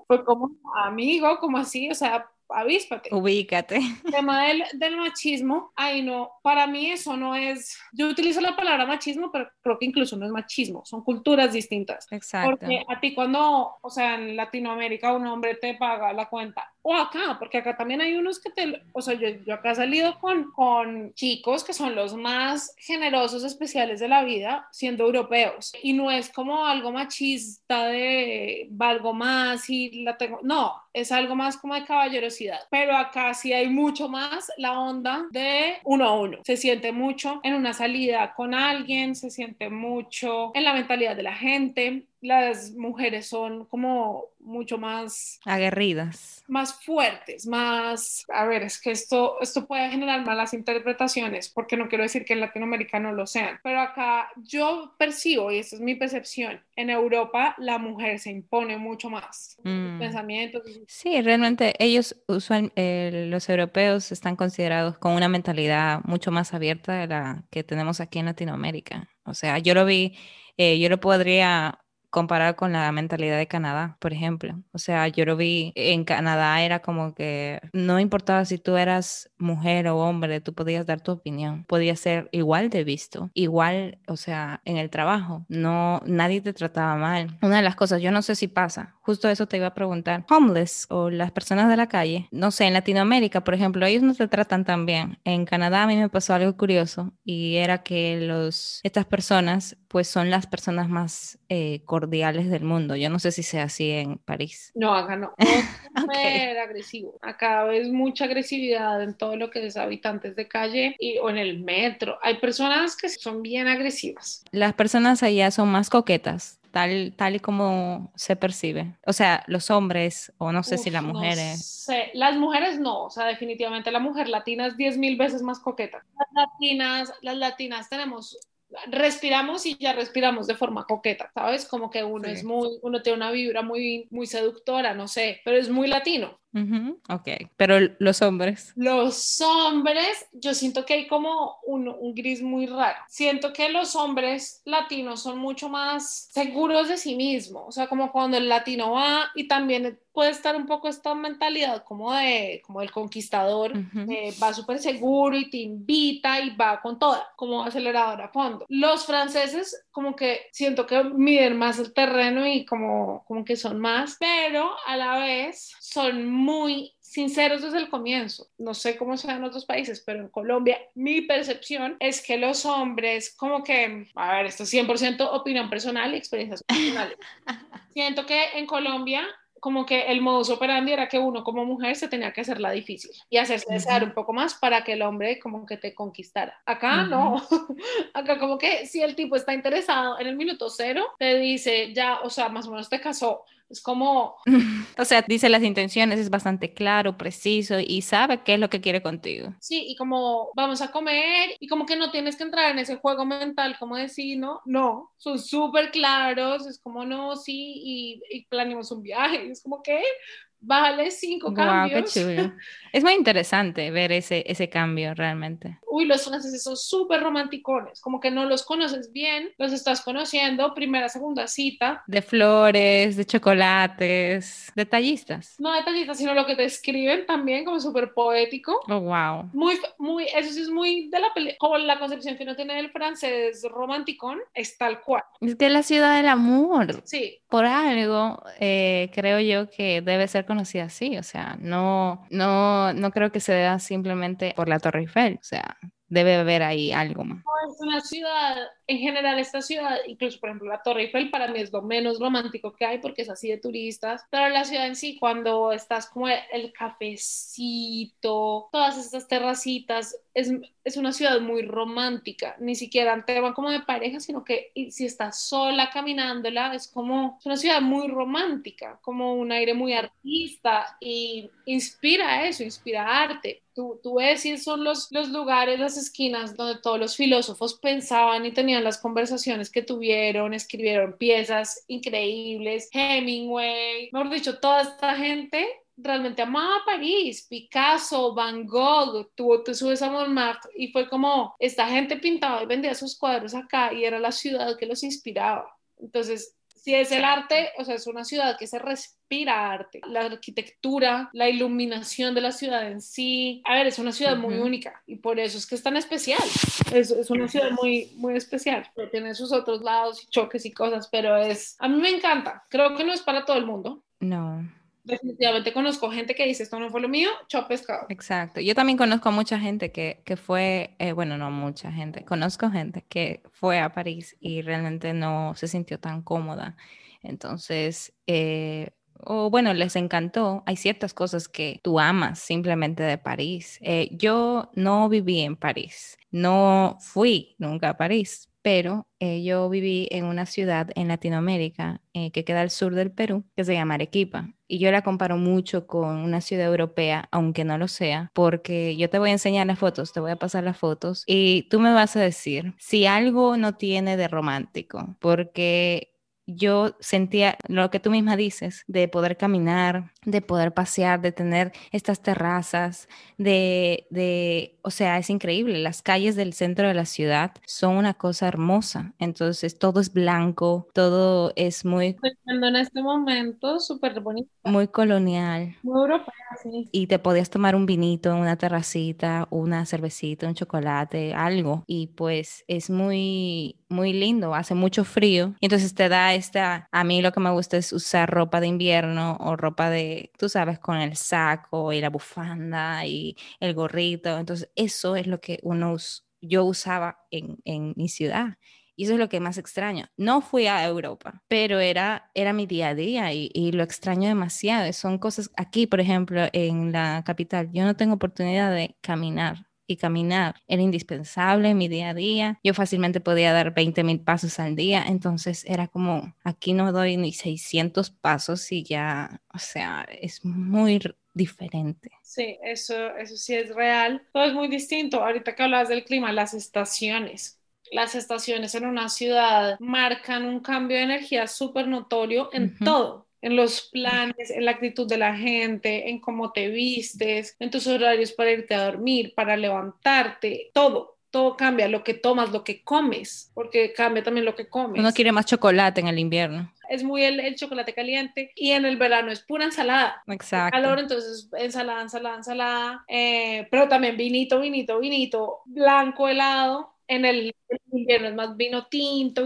fue como amigo, como así, o sea, avíspate. Ubícate. El tema del, del, machismo, ay no, para mí eso no es, yo utilizo la palabra machismo, pero creo que incluso no es machismo, son culturas distintas. Exacto. Porque a ti cuando, o sea, en Latinoamérica un hombre te paga la cuenta, o acá, porque acá también hay unos que te, o sea, yo, yo acá he salido con, con chicos que son los más generosos especiales de la vida, siendo europeos, y no es como algo machista de valgo más y la tengo, no, es algo más como de caballerosidad, pero acá sí hay mucho más la onda de uno a uno, se siente mucho en una salida con alguien, se siente mucho en la mentalidad de la gente, las mujeres son como mucho más aguerridas, más fuertes, más, a ver, es que esto, esto puede generar malas interpretaciones, porque no quiero decir que en Latinoamérica no lo sean, pero acá yo percibo, y esta es mi percepción, en Europa la mujer se impone mucho más, mm. pensamientos. Sí, realmente ellos usual, eh, los europeos están considerados con una mentalidad mucho más abierta de la que tenemos aquí en Latinoamérica. O sea, yo lo vi, eh, yo lo podría comparar con la mentalidad de Canadá, por ejemplo. O sea, yo lo vi en Canadá, era como que no importaba si tú eras mujer o hombre, tú podías dar tu opinión, podías ser igual de visto, igual, o sea, en el trabajo, no, nadie te trataba mal. Una de las cosas, yo no sé si pasa, justo eso te iba a preguntar, homeless o las personas de la calle, no sé, en Latinoamérica, por ejemplo, ellos no te tratan tan bien. En Canadá a mí me pasó algo curioso y era que los, estas personas pues son las personas más eh, cordiales del mundo. Yo no sé si sea así en París. No, acá no. Es okay. agresivo. Acá ves mucha agresividad en todo lo que es habitantes de calle y, o en el metro. Hay personas que son bien agresivas. Las personas allá son más coquetas. Tal, tal y como se percibe. O sea, los hombres, o no sé Uf, si las mujeres. No sé. Las mujeres no, o sea, definitivamente la mujer latina es 10 mil veces más coqueta. Las latinas, las latinas tenemos respiramos y ya respiramos de forma coqueta, ¿sabes? Como que uno sí. es muy, uno tiene una vibra muy, muy seductora, no sé, pero es muy latino. Uh -huh. Ok, pero los hombres. Los hombres, yo siento que hay como un, un, gris muy raro. Siento que los hombres latinos son mucho más seguros de sí mismos, o sea, como cuando el latino va y también puede estar un poco esta mentalidad como de como el conquistador, uh -huh. eh, va súper seguro y te invita y va con toda, como acelerador a fondo. Los franceses como que siento que miden más el terreno y como, como que son más, pero a la vez son muy sinceros desde el comienzo. No sé cómo sea en otros países, pero en Colombia mi percepción es que los hombres como que, a ver, esto es 100% opinión personal y experiencias personales. Siento que en Colombia como que el modus operandi era que uno como mujer se tenía que hacerla difícil y hacerse uh -huh. desear un poco más para que el hombre como que te conquistara. Acá uh -huh. no, acá como que si el tipo está interesado en el minuto cero, te dice ya, o sea, más o menos te casó, es como... O sea, dice las intenciones, es bastante claro, preciso y sabe qué es lo que quiere contigo. Sí, y como vamos a comer y como que no tienes que entrar en ese juego mental como decir, no, no, son súper claros, es como no, sí, y, y planeamos un viaje, es como que vale cinco cambios. Es muy interesante ver ese, ese cambio realmente. Uy, los franceses son súper romanticones, como que no los conoces bien, los estás conociendo, primera, segunda cita. De flores, de chocolates, detallistas. No detallistas, sino lo que te escriben también, como súper poético. Oh, wow. Muy, muy, eso sí es muy de la película, como la concepción que uno tiene del francés romanticón, es tal cual. Es que es la ciudad del amor. Sí. Por algo, eh, creo yo que debe ser conocida así, o sea, no, no, no creo que se deba simplemente por la Torre Eiffel, o sea, debe haber ahí algo más. Es una ciudad, en general esta ciudad, incluso por ejemplo la Torre Eiffel para mí es lo menos romántico que hay porque es así de turistas, pero la ciudad en sí, cuando estás como el cafecito, todas estas terracitas, es, es una ciudad muy romántica, ni siquiera te van como de pareja, sino que si estás sola caminándola, es como es una ciudad muy romántica, como un aire muy artista y inspira eso, inspira arte. Tú, tú ves y son los, los lugares, las esquinas donde todos los filósofos pensaban y tenían las conversaciones que tuvieron, escribieron piezas increíbles, Hemingway, mejor dicho, toda esta gente realmente amaba París, Picasso, Van Gogh, tú te subes a Montmartre y fue como esta gente pintaba y vendía sus cuadros acá y era la ciudad que los inspiraba. Entonces, si es el arte, o sea, es una ciudad que se respira arte, la arquitectura, la iluminación de la ciudad en sí. A ver, es una ciudad muy única y por eso es que es tan especial. Es, es una ciudad muy, muy especial. Tiene sus otros lados y choques y cosas, pero es, a mí me encanta. Creo que no es para todo el mundo. No definitivamente conozco gente que dice esto no fue lo mío, chao pescado. Exacto. Yo también conozco mucha gente que, que fue, eh, bueno, no mucha gente, conozco gente que fue a París y realmente no se sintió tan cómoda. Entonces, eh, o bueno, les encantó. Hay ciertas cosas que tú amas simplemente de París. Eh, yo no viví en París, no fui nunca a París, pero eh, yo viví en una ciudad en Latinoamérica eh, que queda al sur del Perú, que se llama Arequipa. Y yo la comparo mucho con una ciudad europea, aunque no lo sea, porque yo te voy a enseñar las fotos, te voy a pasar las fotos y tú me vas a decir si algo no tiene de romántico, porque yo sentía lo que tú misma dices, de poder caminar, de poder pasear, de tener estas terrazas, de, de, o sea, es increíble. Las calles del centro de la ciudad son una cosa hermosa. Entonces, todo es blanco, todo es muy... en este momento, súper bonito. Muy colonial. Muy europeo, sí. Y te podías tomar un vinito una terracita, una cervecita, un chocolate, algo. Y pues es muy, muy lindo, hace mucho frío. Y entonces te da esta, a mí lo que me gusta es usar ropa de invierno o ropa de, tú sabes, con el saco y la bufanda y el gorrito. Entonces eso es lo que uno, yo usaba en, en mi ciudad. Y eso es lo que más extraño. No fui a Europa, pero era, era mi día a día y, lo extraño demasiado. Son cosas aquí, por ejemplo, en la capital. Yo no tengo oportunidad de caminar y caminar era indispensable en mi día a día. Yo fácilmente podía dar 20 mil pasos al día, entonces era como, aquí no doy ni 600 pasos y ya, o sea, es muy diferente. Sí, eso, eso sí es real. Todo es muy distinto. Ahorita que hablas del clima, las estaciones. Las estaciones en una ciudad marcan un cambio de energía súper notorio en todo en los planes, en la actitud de la gente, en cómo te vistes, en tus horarios para irte a dormir, para levantarte, todo. Todo cambia, lo que tomas, lo que comes, porque cambia también lo que comes. Uno quiere más chocolate en el invierno. Es muy el, chocolate caliente y en el verano es pura ensalada. Exacto. calor, entonces ensalada, ensalada, ensalada, eh, pero también vinito, vinito, vinito, blanco, helado. En el, invierno es más vino tinto,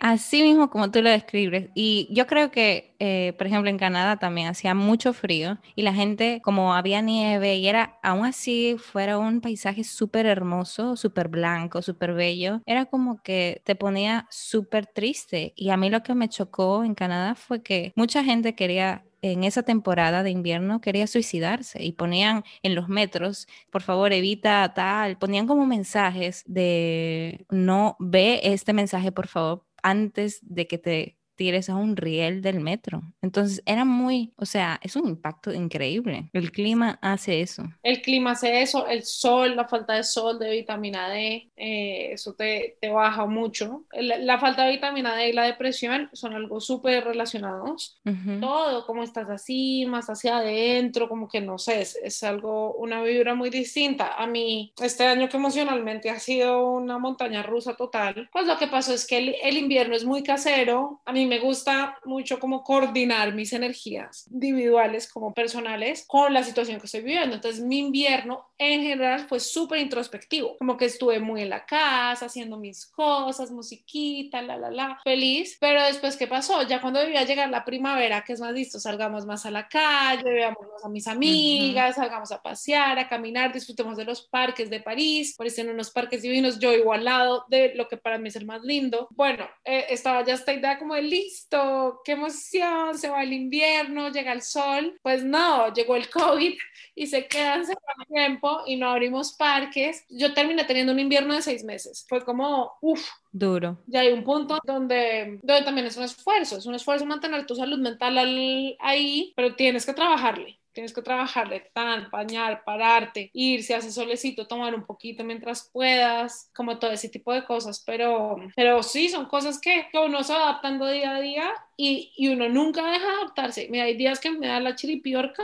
Así mismo como tú lo describes. Y yo creo que, eh, por ejemplo, en Canadá también hacía mucho frío y la gente, como había nieve y era, aún así, fuera un paisaje súper hermoso, súper blanco, súper bello, era como que te ponía súper triste. Y a mí lo que me chocó en Canadá fue que mucha gente quería en esa temporada de invierno quería suicidarse y ponían en los metros, por favor, evita tal, ponían como mensajes de no ve este mensaje, por favor, antes de que te eso a un riel del metro. Entonces era muy, o sea, es un impacto increíble. El clima hace eso. El clima hace eso, el sol, la falta de sol, de vitamina D, eh, eso te, te, baja mucho. La, la, falta de vitamina D y la depresión son algo súper relacionados. Todo, como estás así, más hacia adentro, como que no sé, es, es algo, una vibra muy distinta. A mí, este año que emocionalmente ha sido una montaña rusa total, pues lo que pasó es que el, el invierno es muy casero. A mí me gusta mucho como coordinar mis energías individuales como personales con la situación que estoy viviendo. Entonces, mi invierno en general fue súper introspectivo, como que estuve muy en la casa, haciendo mis cosas, musiquita, la, la, la, feliz. Pero después, ¿qué pasó? Ya cuando debía llegar la primavera, que es más listo, salgamos más a la calle, veamos a mis amigas, uh -huh. salgamos a pasear, a caminar, disfrutemos de los parques de París, por eso en unos parques divinos, yo igual al lado de lo que para mí es el más lindo. Bueno, eh, estaba ya esta idea como de listo, qué emoción, se va el invierno, llega el sol. Pues no, llegó el COVID y se quedan cerrados tiempo y no abrimos parques. Yo terminé teniendo un invierno de seis meses. Fue como, uff, Duro. Ya hay un punto donde, donde también es un esfuerzo, es un esfuerzo mantener tu salud mental al, ahí, pero tienes que trabajarle. Tienes que trabajarle tan, bañar, pararte, ir, si hace solecito, tomar un poquito mientras puedas, como todo ese tipo de cosas. Pero, pero sí, son cosas que, que uno se va adaptando día a día y, y, uno nunca deja de adaptarse. Mira, hay días que me da la chiripiorca,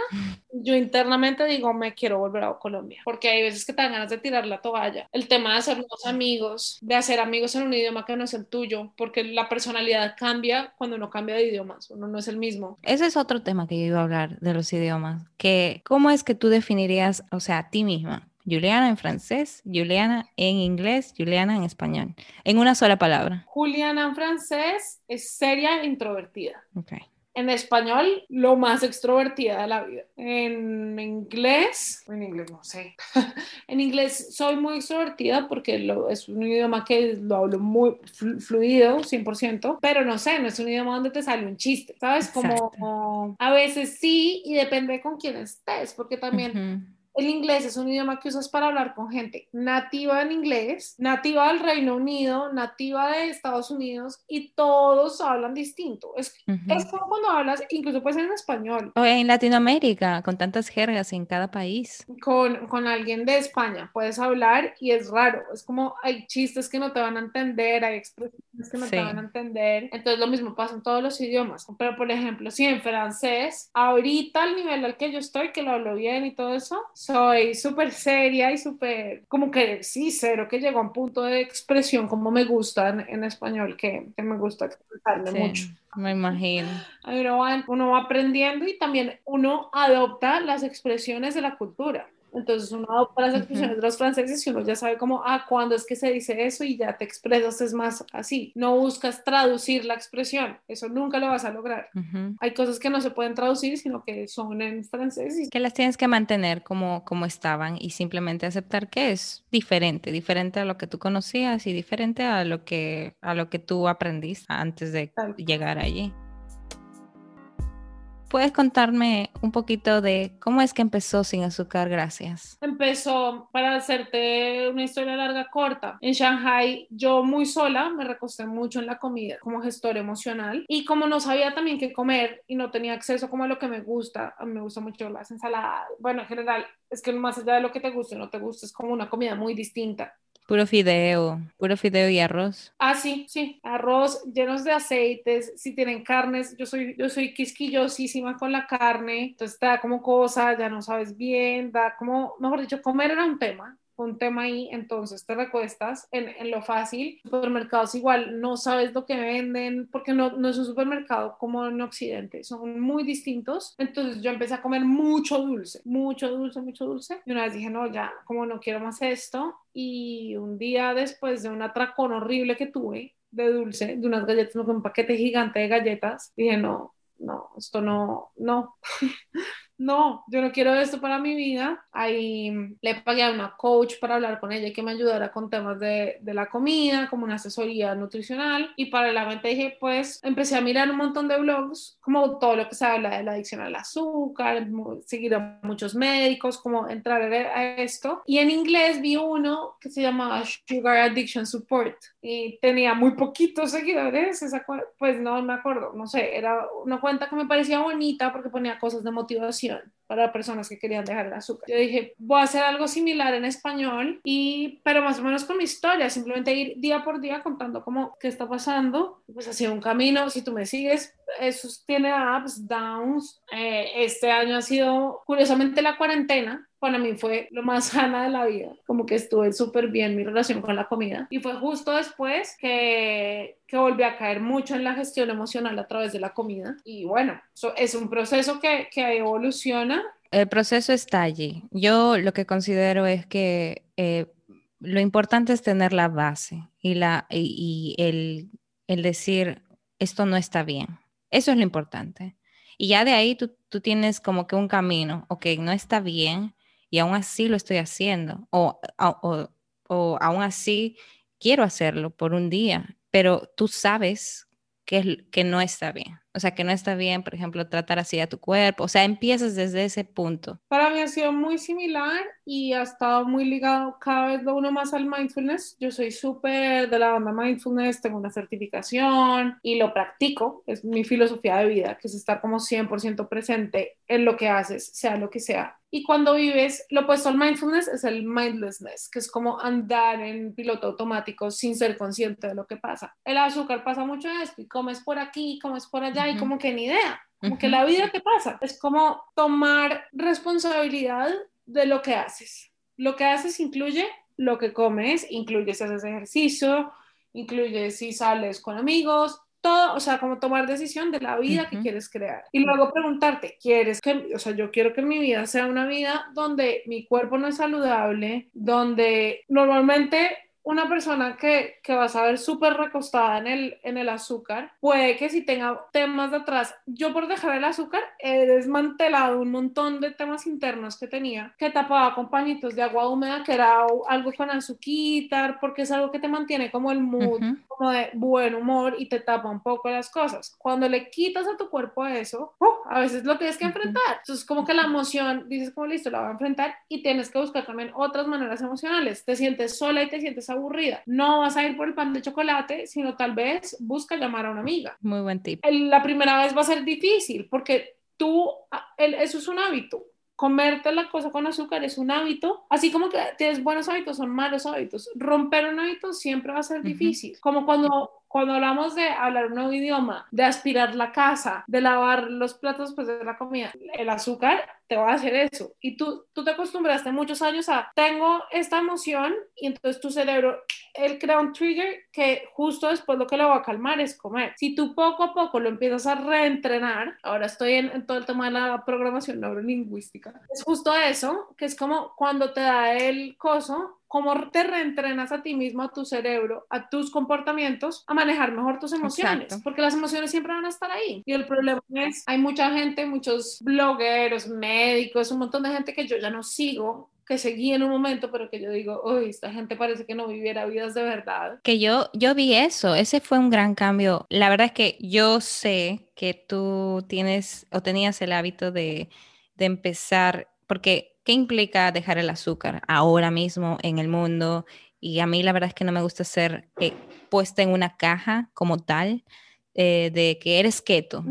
yo internamente digo, me quiero volver a Colombia, porque hay veces que te dan ganas de tirar la toalla. El tema de hacer nuevos amigos, de hacer amigos en un idioma que no es el tuyo, porque la personalidad cambia cuando uno cambia de idiomas, uno no es el mismo. Ese es otro tema que yo iba a hablar de los idiomas, que cómo es que tú definirías, o sea, a ti misma, Juliana en francés, Juliana en inglés, Juliana en español. En una sola palabra. Juliana en francés es seria e introvertida. Okay. En español, lo más extrovertida de la vida. En inglés, en inglés no sé. en inglés soy muy extrovertida porque lo, es un idioma que lo hablo muy fluido, 100%, pero no sé, no es un idioma donde te sale un chiste, ¿sabes? Como, como a veces sí y depende con quién estés, porque también... Uh -huh el inglés es un idioma que usas para hablar con gente nativa en inglés, nativa del Reino Unido, nativa de Estados Unidos y todos hablan distinto. Es, uh -huh. es como cuando hablas, incluso puede ser en español. O en Latinoamérica, con tantas jergas en cada país. Con, con alguien de España puedes hablar y es raro. Es como hay chistes que no te van a entender, hay expresiones que no sí. te van a entender. Entonces lo mismo pasa en todos los idiomas. Pero por ejemplo, si en francés, ahorita al nivel al que yo estoy, que lo hablo bien y todo eso, soy súper seria y súper, como que sí, cero, que llegó a un punto de expresión como me gusta en, en español, que, que, me gusta expresarme sí, mucho. Me imagino. Uno va, uno va aprendiendo y también uno adopta las expresiones de la cultura. Entonces uno adopta las expresiones de los franceses y uno ya sabe cómo, ah, cuándo es que se dice eso y ya te expresas es más así. No buscas traducir la expresión, eso nunca lo vas a lograr. Uh -huh. Hay cosas que no se pueden traducir, sino que son en francés. Y... Que las tienes que mantener como, como estaban y simplemente aceptar que es diferente, diferente a lo que tú conocías y diferente a lo que, a lo que tú aprendiste antes de llegar allí. ¿Puedes contarme un poquito de cómo es que empezó Sin Azúcar? Gracias. Empezó, para hacerte una historia larga, corta. En Shanghai, yo muy sola me recosté mucho en la comida como gestor emocional y como no sabía también qué comer y no tenía acceso como a lo que me gusta, a mí me gusta mucho las ensaladas. Bueno, en general, es que más allá de lo que te guste o no te guste, es como una comida muy distinta. Puro fideo, puro fideo y arroz. Ah, sí, sí, arroz llenos de aceites, si tienen carnes, yo soy, yo soy quisquillosísima con la carne, entonces te da como cosa, ya no sabes bien, da como, mejor dicho, comer era un tema, un tema ahí, entonces te recuestas en, en, lo fácil. Supermercados igual, no sabes lo que venden, porque no, no es un supermercado como en Occidente, son muy distintos. Entonces yo empecé a comer mucho dulce, mucho dulce, mucho dulce. Y una vez dije, no, ya, como no quiero más esto. Y un día después de un atracón horrible que tuve de dulce, de unas galletas, un paquete gigante de galletas, dije, no, no, esto no, no. no, yo no quiero esto para mi vida. Ahí le pagué a una coach para hablar con ella y que me ayudara con temas de, de la comida, como una asesoría nutricional. Y paralelamente dije, pues empecé a mirar un montón de blogs, como todo lo que se habla de la adicción al azúcar, seguir a muchos médicos, como entrar a esto. Y en inglés vi uno que se llamaba Sugar Addiction Support y tenía muy poquitos seguidores, esa, pues no me acuerdo, no sé, era una cuenta que me parecía bonita porque ponía cosas de motivación Constitución. Para personas que querían dejar el azúcar. Yo dije, voy a hacer algo similar en español, y, pero más o menos con mi historia, simplemente ir día por día contando cómo, qué está pasando, pues hacia un camino, si tú me sigues, eso tiene ups, downs. Eh, este año ha sido, curiosamente, la cuarentena. Para mí fue lo más sana de la vida, como que estuve súper bien mi relación con la comida. Y fue justo después que, que volví a caer mucho en la gestión emocional a través de la comida. Y bueno, eso es un proceso que, que evoluciona. El proceso está allí. Yo lo que considero es que eh, lo importante es tener la base y, la, y, el, el decir, esto no está bien eso es lo importante. Y ya de ahí tú, tienes como que un camino, ok, no está bien y aún así lo estoy haciendo, o, o, o aún así quiero hacerlo por un día, pero tú sabes que, que no está bien. O sea, que no está bien, por ejemplo, tratar así a tu cuerpo. O sea, empiezas desde ese punto. Para mí ha sido muy similar y ha estado muy ligado cada vez uno más al mindfulness. Yo soy súper de la banda mindfulness, tengo una certificación y lo practico. Es mi filosofía de vida, que es estar como 100% presente en lo que haces, sea lo que sea. Y cuando vives, lo opuesto al mindfulness es el mindlessness, que es como andar en piloto automático sin ser consciente de lo que pasa. El azúcar pasa mucho esto y comes por aquí, comes por allá y como que ni idea. Como que la vida te pasa. Es como tomar responsabilidad de lo que haces. Lo que haces incluye lo que comes, incluye si haces ejercicio, incluye si sales con amigos, todo, o sea, como tomar decisión de la vida que quieres crear. Y luego preguntarte, ¿quieres que, o sea, yo quiero que mi vida sea una vida donde mi cuerpo no es saludable, donde normalmente una persona que, que vas a ver súper recostada en el, en el azúcar, puede que si tenga temas de atrás, yo por dejar el azúcar he desmantelado un montón de temas internos que tenía, que tapaba con pañitos de agua húmeda, que era algo con azuquitar, porque es algo que te mantiene como el mood, como de buen humor y te tapa un poco las cosas. Cuando le quitas a tu cuerpo eso, ¡oh! a veces lo tienes que enfrentar. Entonces, como que la emoción, dices como listo, la voy a enfrentar y tienes que buscar también otras maneras emocionales. Te sientes sola y te sientes aburrida. No vas a ir por el pan de chocolate, sino tal vez busca llamar a una amiga. Muy buen tip. La primera vez va a ser difícil porque tú, ah, eso es un hábito. Comerte la cosa con azúcar es un hábito, así como que tienes buenos hábitos, son malos hábitos. Romper un hábito siempre va a ser difícil. Como cuando cuando hablamos de hablar un nuevo idioma, de aspirar la casa, de lavar los platos después de la comida, el azúcar te va a hacer eso. Y tú, tú te acostumbraste muchos años a, tengo esta emoción y entonces tu cerebro, él crea un trigger que justo después lo que lo va a calmar es comer. Si tú poco a poco lo empiezas a reentrenar, ahora estoy en, en todo el tema de la programación neurolingüística, es justo eso, que es como cuando te da el coso, cómo te reentrenas a ti mismo, a tu cerebro, a tus comportamientos, a manejar mejor tus emociones, porque las emociones siempre van a estar ahí. Y el problema es, hay mucha gente, muchos blogueros, médicos, un montón de gente que yo ya no sigo, que seguí en un momento, pero que yo digo, uy, esta gente parece que no viviera vidas de verdad. Que yo, yo vi eso, ese fue un gran cambio. La verdad es que yo sé que tú tienes o tenías el hábito de, de empezar, porque ¿Qué implica dejar el azúcar ahora mismo en el mundo? Y a mí la verdad es que no me gusta ser eh, puesta en una caja como tal eh, de que eres keto,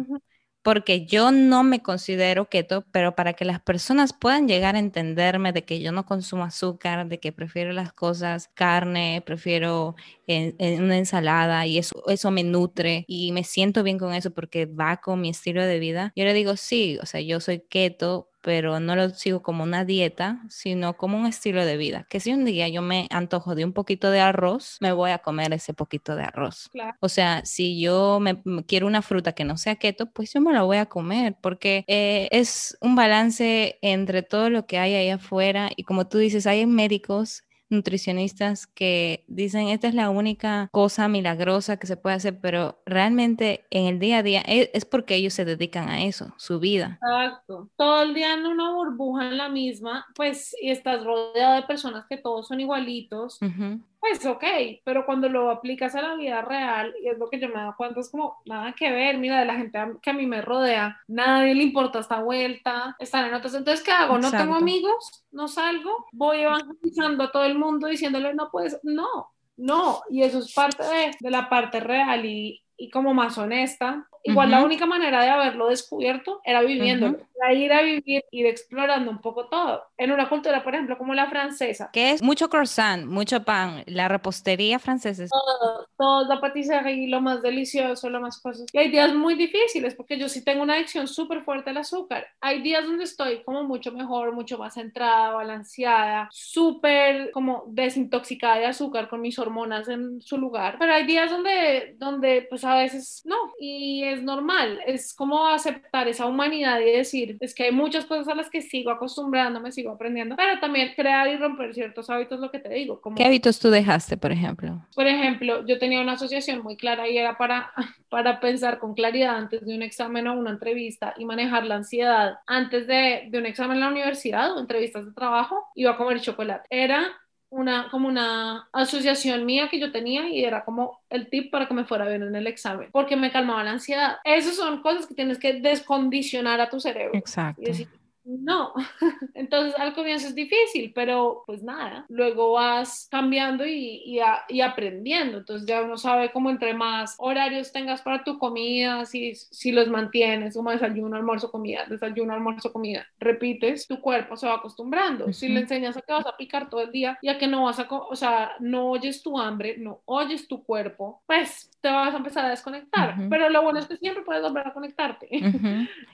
porque yo no me considero keto, pero para que las personas puedan llegar a entenderme de que yo no consumo azúcar, de que prefiero las cosas carne, prefiero en, una ensalada y eso, eso me nutre y me siento bien con eso porque va con mi estilo de vida, yo le digo sí, o sea, yo soy keto pero no lo sigo como una dieta, sino como un estilo de vida. Que si un día yo me antojo de un poquito de arroz, me voy a comer ese poquito de arroz. O sea, si yo me, quiero una fruta que no sea keto, pues yo me la voy a comer, porque eh, es un balance entre todo lo que hay ahí afuera y como tú dices, hay médicos nutricionistas que dicen esta es la única cosa milagrosa que se puede hacer, pero realmente en el día a día es, es porque ellos se dedican a eso, su vida. Exacto. Todo el día en una burbuja en la misma, pues, y estás rodeado de personas que todos son igualitos. Ujú. Pues ok, pero cuando lo aplicas a la vida real, y es lo que yo me he dado cuenta, es como nada que ver, mira, de la gente que a mí me rodea, nadie le importa esta vuelta, están en otras, entonces ¿qué hago? ¿No tengo amigos? ¿No salgo? ¿Voy evangelizando a todo el mundo diciéndole no puedes? No, no, y eso es parte de, de la parte real y, y como más honesta. Igual la Ujú. única manera de haberlo descubierto era viviéndolo, Ujú. era ir a vivir, ir explorando un poco todo. En una cultura, por ejemplo, como la francesa, Que es mucho croissant, mucho pan, la repostería francesa. es- todo, todo la patizaje lo más delicioso, lo más cosas. Y hay días muy difíciles porque yo sí tengo una adicción súper fuerte al azúcar. Hay días donde estoy como mucho mejor, mucho más centrada, balanceada, súper como desintoxicada de azúcar con mis hormonas en su lugar. Pero hay días donde, donde pues a veces no. Y es normal. Es como aceptar esa humanidad y decir, es que hay muchas cosas a las que sigo acostumbrándome, sigo aprendiendo, pero también crear y romper ciertos hábitos, lo que te digo. Como ¿Qué hábitos tú dejaste, por ejemplo? por ejemplo, yo tenía una asociación muy clara y era para, para pensar con claridad antes de un examen o una entrevista y manejar la ansiedad antes de, de un examen en la universidad o entrevistas de trabajo, iba a comer chocolate. Era una, como una asociación mía que yo tenía y era como el tip para que me fuera bien en el examen, porque me calmaba la ansiedad. Esas son cosas que tienes que descondicionar a tu cerebro Exacto. y decir, no. Entonces al comienzo es difícil, pero pues nada, luego vas cambiando y, y, a- y aprendiendo. Entonces ya uno sabe cómo entre más horarios tengas para tu comida, si, si los mantienes, como desayuno, almuerzo, comida, desayuno, almuerzo, comida, repites, tu cuerpo se va acostumbrando. Si le enseñas a que vas a picar todo el día y a que no vas a, o sea, no oyes tu hambre, no oyes tu cuerpo, pues te vas a empezar a desconectar. Ujú. Pero lo bueno es que siempre puedes volver a conectarte. Ujú.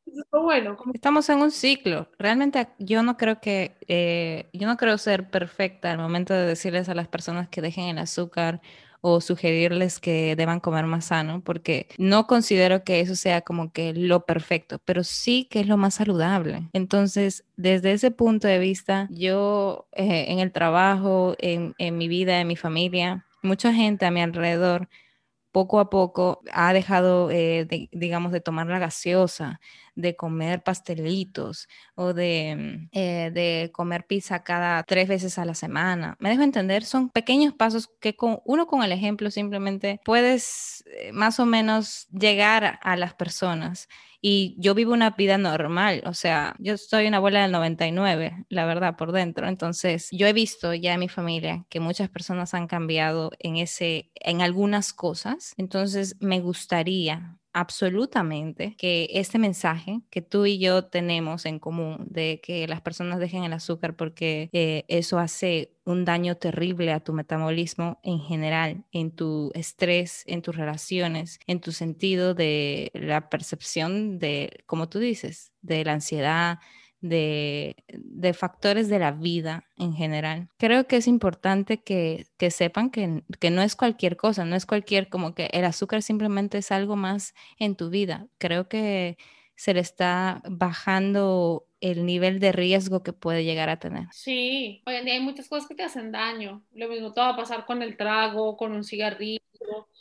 Eso es lo bueno, como Estamos en un ciclo. Realmente yo no creo que, eh, yo no creo ser perfecta al momento de decirles a las personas que dejen el azúcar o sugerirles que deban comer más sano, porque no considero que eso sea como que lo perfecto, pero sí que es lo más saludable. Entonces, desde ese punto de vista, yo eh, en el trabajo, en, en mi vida, en mi familia, mucha gente a mi alrededor poco a poco ha dejado, eh, digamos, de tomar la gaseosa, de comer pastelitos o de, mm, eh, de comer pizza cada tres veces a la semana. Me dejo entender, son pequeños pasos que con uno con el ejemplo simplemente puedes eh, más o menos llegar a las personas. Y yo vivo una vida normal, o sea, yo soy una abuela del 99, la verdad, por dentro. Entonces, yo he visto ya en mi familia que muchas personas han cambiado en ese, en algunas cosas. Entonces, me gustaría absolutamente que este mensaje que tú y yo tenemos en común de que las personas dejen el azúcar porque eh, eso hace un daño terrible a tu metabolismo en general, en tu estrés, en tus relaciones, en tu sentido de la percepción de, como tú dices, de la ansiedad, de, de factores de la vida en general. Creo que es importante que, que sepan que, que no es cualquier cosa, no es cualquier, como que el azúcar simplemente es algo más en tu vida. Creo que se le está bajando el nivel de riesgo que puede llegar a tener. Sí, hoy en día hay muchas cosas que te hacen daño. Lo mismo te va a pasar con el trago, con un cigarrillo,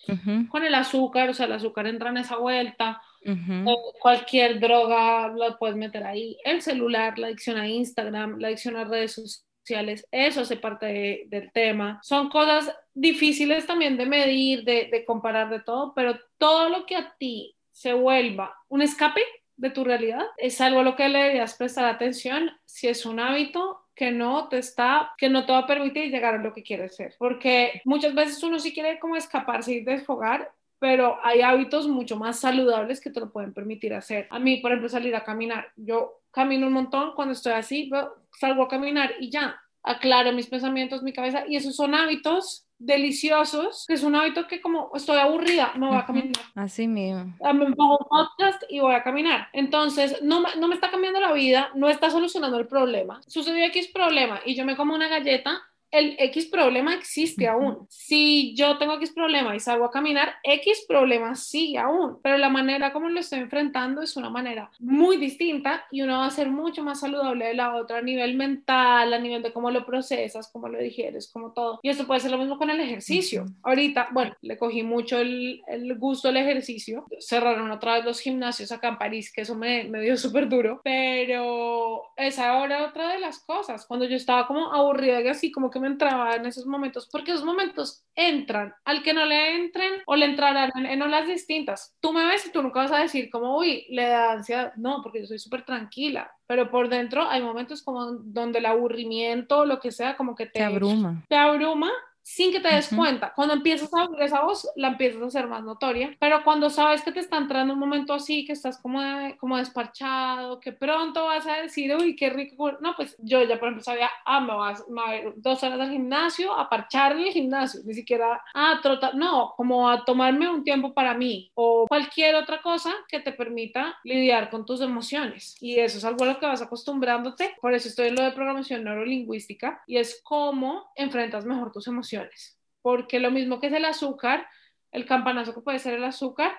Ujú, con el azúcar, o sea, el azúcar entra en esa vuelta. Eh, cualquier droga la puedes meter ahí. El celular, la adicción a Instagram, la adicción a redes sociales, eso hace parte de- del tema. Son cosas difíciles también de medir, de, de comparar de todo, pero todo lo que a ti se vuelva un escape de tu realidad es algo a lo que le deberías prestar atención si es un hábito que no te está, que no te va a permitir llegar a lo que quieres ser. Porque muchas veces uno sí quiere como escaparse y desfogar, pero hay hábitos mucho más saludables que te lo pueden permitir hacer. A mí, por ejemplo, salir a caminar. Yo camino un montón cuando estoy así, salgo a caminar y ya, aclaro mis pensamientos, mi cabeza, y esos son hábitos deliciosos, que es un hábito que como estoy aburrida, me voy a caminar. Así mismo. Ah, Me pongo un podcast y voy a caminar. Entonces, no, no me está cambiando la vida, no está solucionando el problema. Sucedió X problema y yo me como una galleta, el X problema existe aún. Si yo tengo X problema y salgo a caminar, X problema sigue aún, pero la manera como lo estoy enfrentando es una manera muy distinta y uno va a ser mucho más saludable de la otra a nivel mental, a nivel de cómo lo procesas, cómo lo digieres, como todo. Y esto puede ser lo mismo con el ejercicio. Ahorita, bueno, le cogí mucho el, el gusto al ejercicio. Cerraron otra vez los gimnasios acá en París, que eso me, me dio súper duro, pero esa ahora otra de las cosas. Cuando yo estaba como aburrida y así, como que me entraba en esos momentos, porque esos momentos entran, al que no le entren o le entrarán en, olas distintas. Tú me ves y tú nunca vas a decir como, uy, le da ansiedad. No, porque yo soy súper tranquila, pero por dentro hay momentos como donde el aburrimiento, lo que sea, como que te, te abruma. Te abruma sin que te des cuenta. Cuando empiezas a oír esa voz, la empiezas a hacer más notoria, pero cuando sabes que te está entrando un momento así, que estás como, como desparchado, que pronto vas a decir, uy, qué rico, no, pues yo ya por ejemplo sabía, ah, me vas a ir dos horas al gimnasio, a parchar en el gimnasio, ni siquiera a trotar, no, como a tomarme un tiempo para mí o cualquier otra cosa que te permita lidiar con tus emociones. Y eso es algo a lo que vas acostumbrándote, por eso estoy en lo de programación neurolingüística y es cómo enfrentas mejor tus emociones porque lo mismo que es el azúcar, el campanazo que puede ser el azúcar,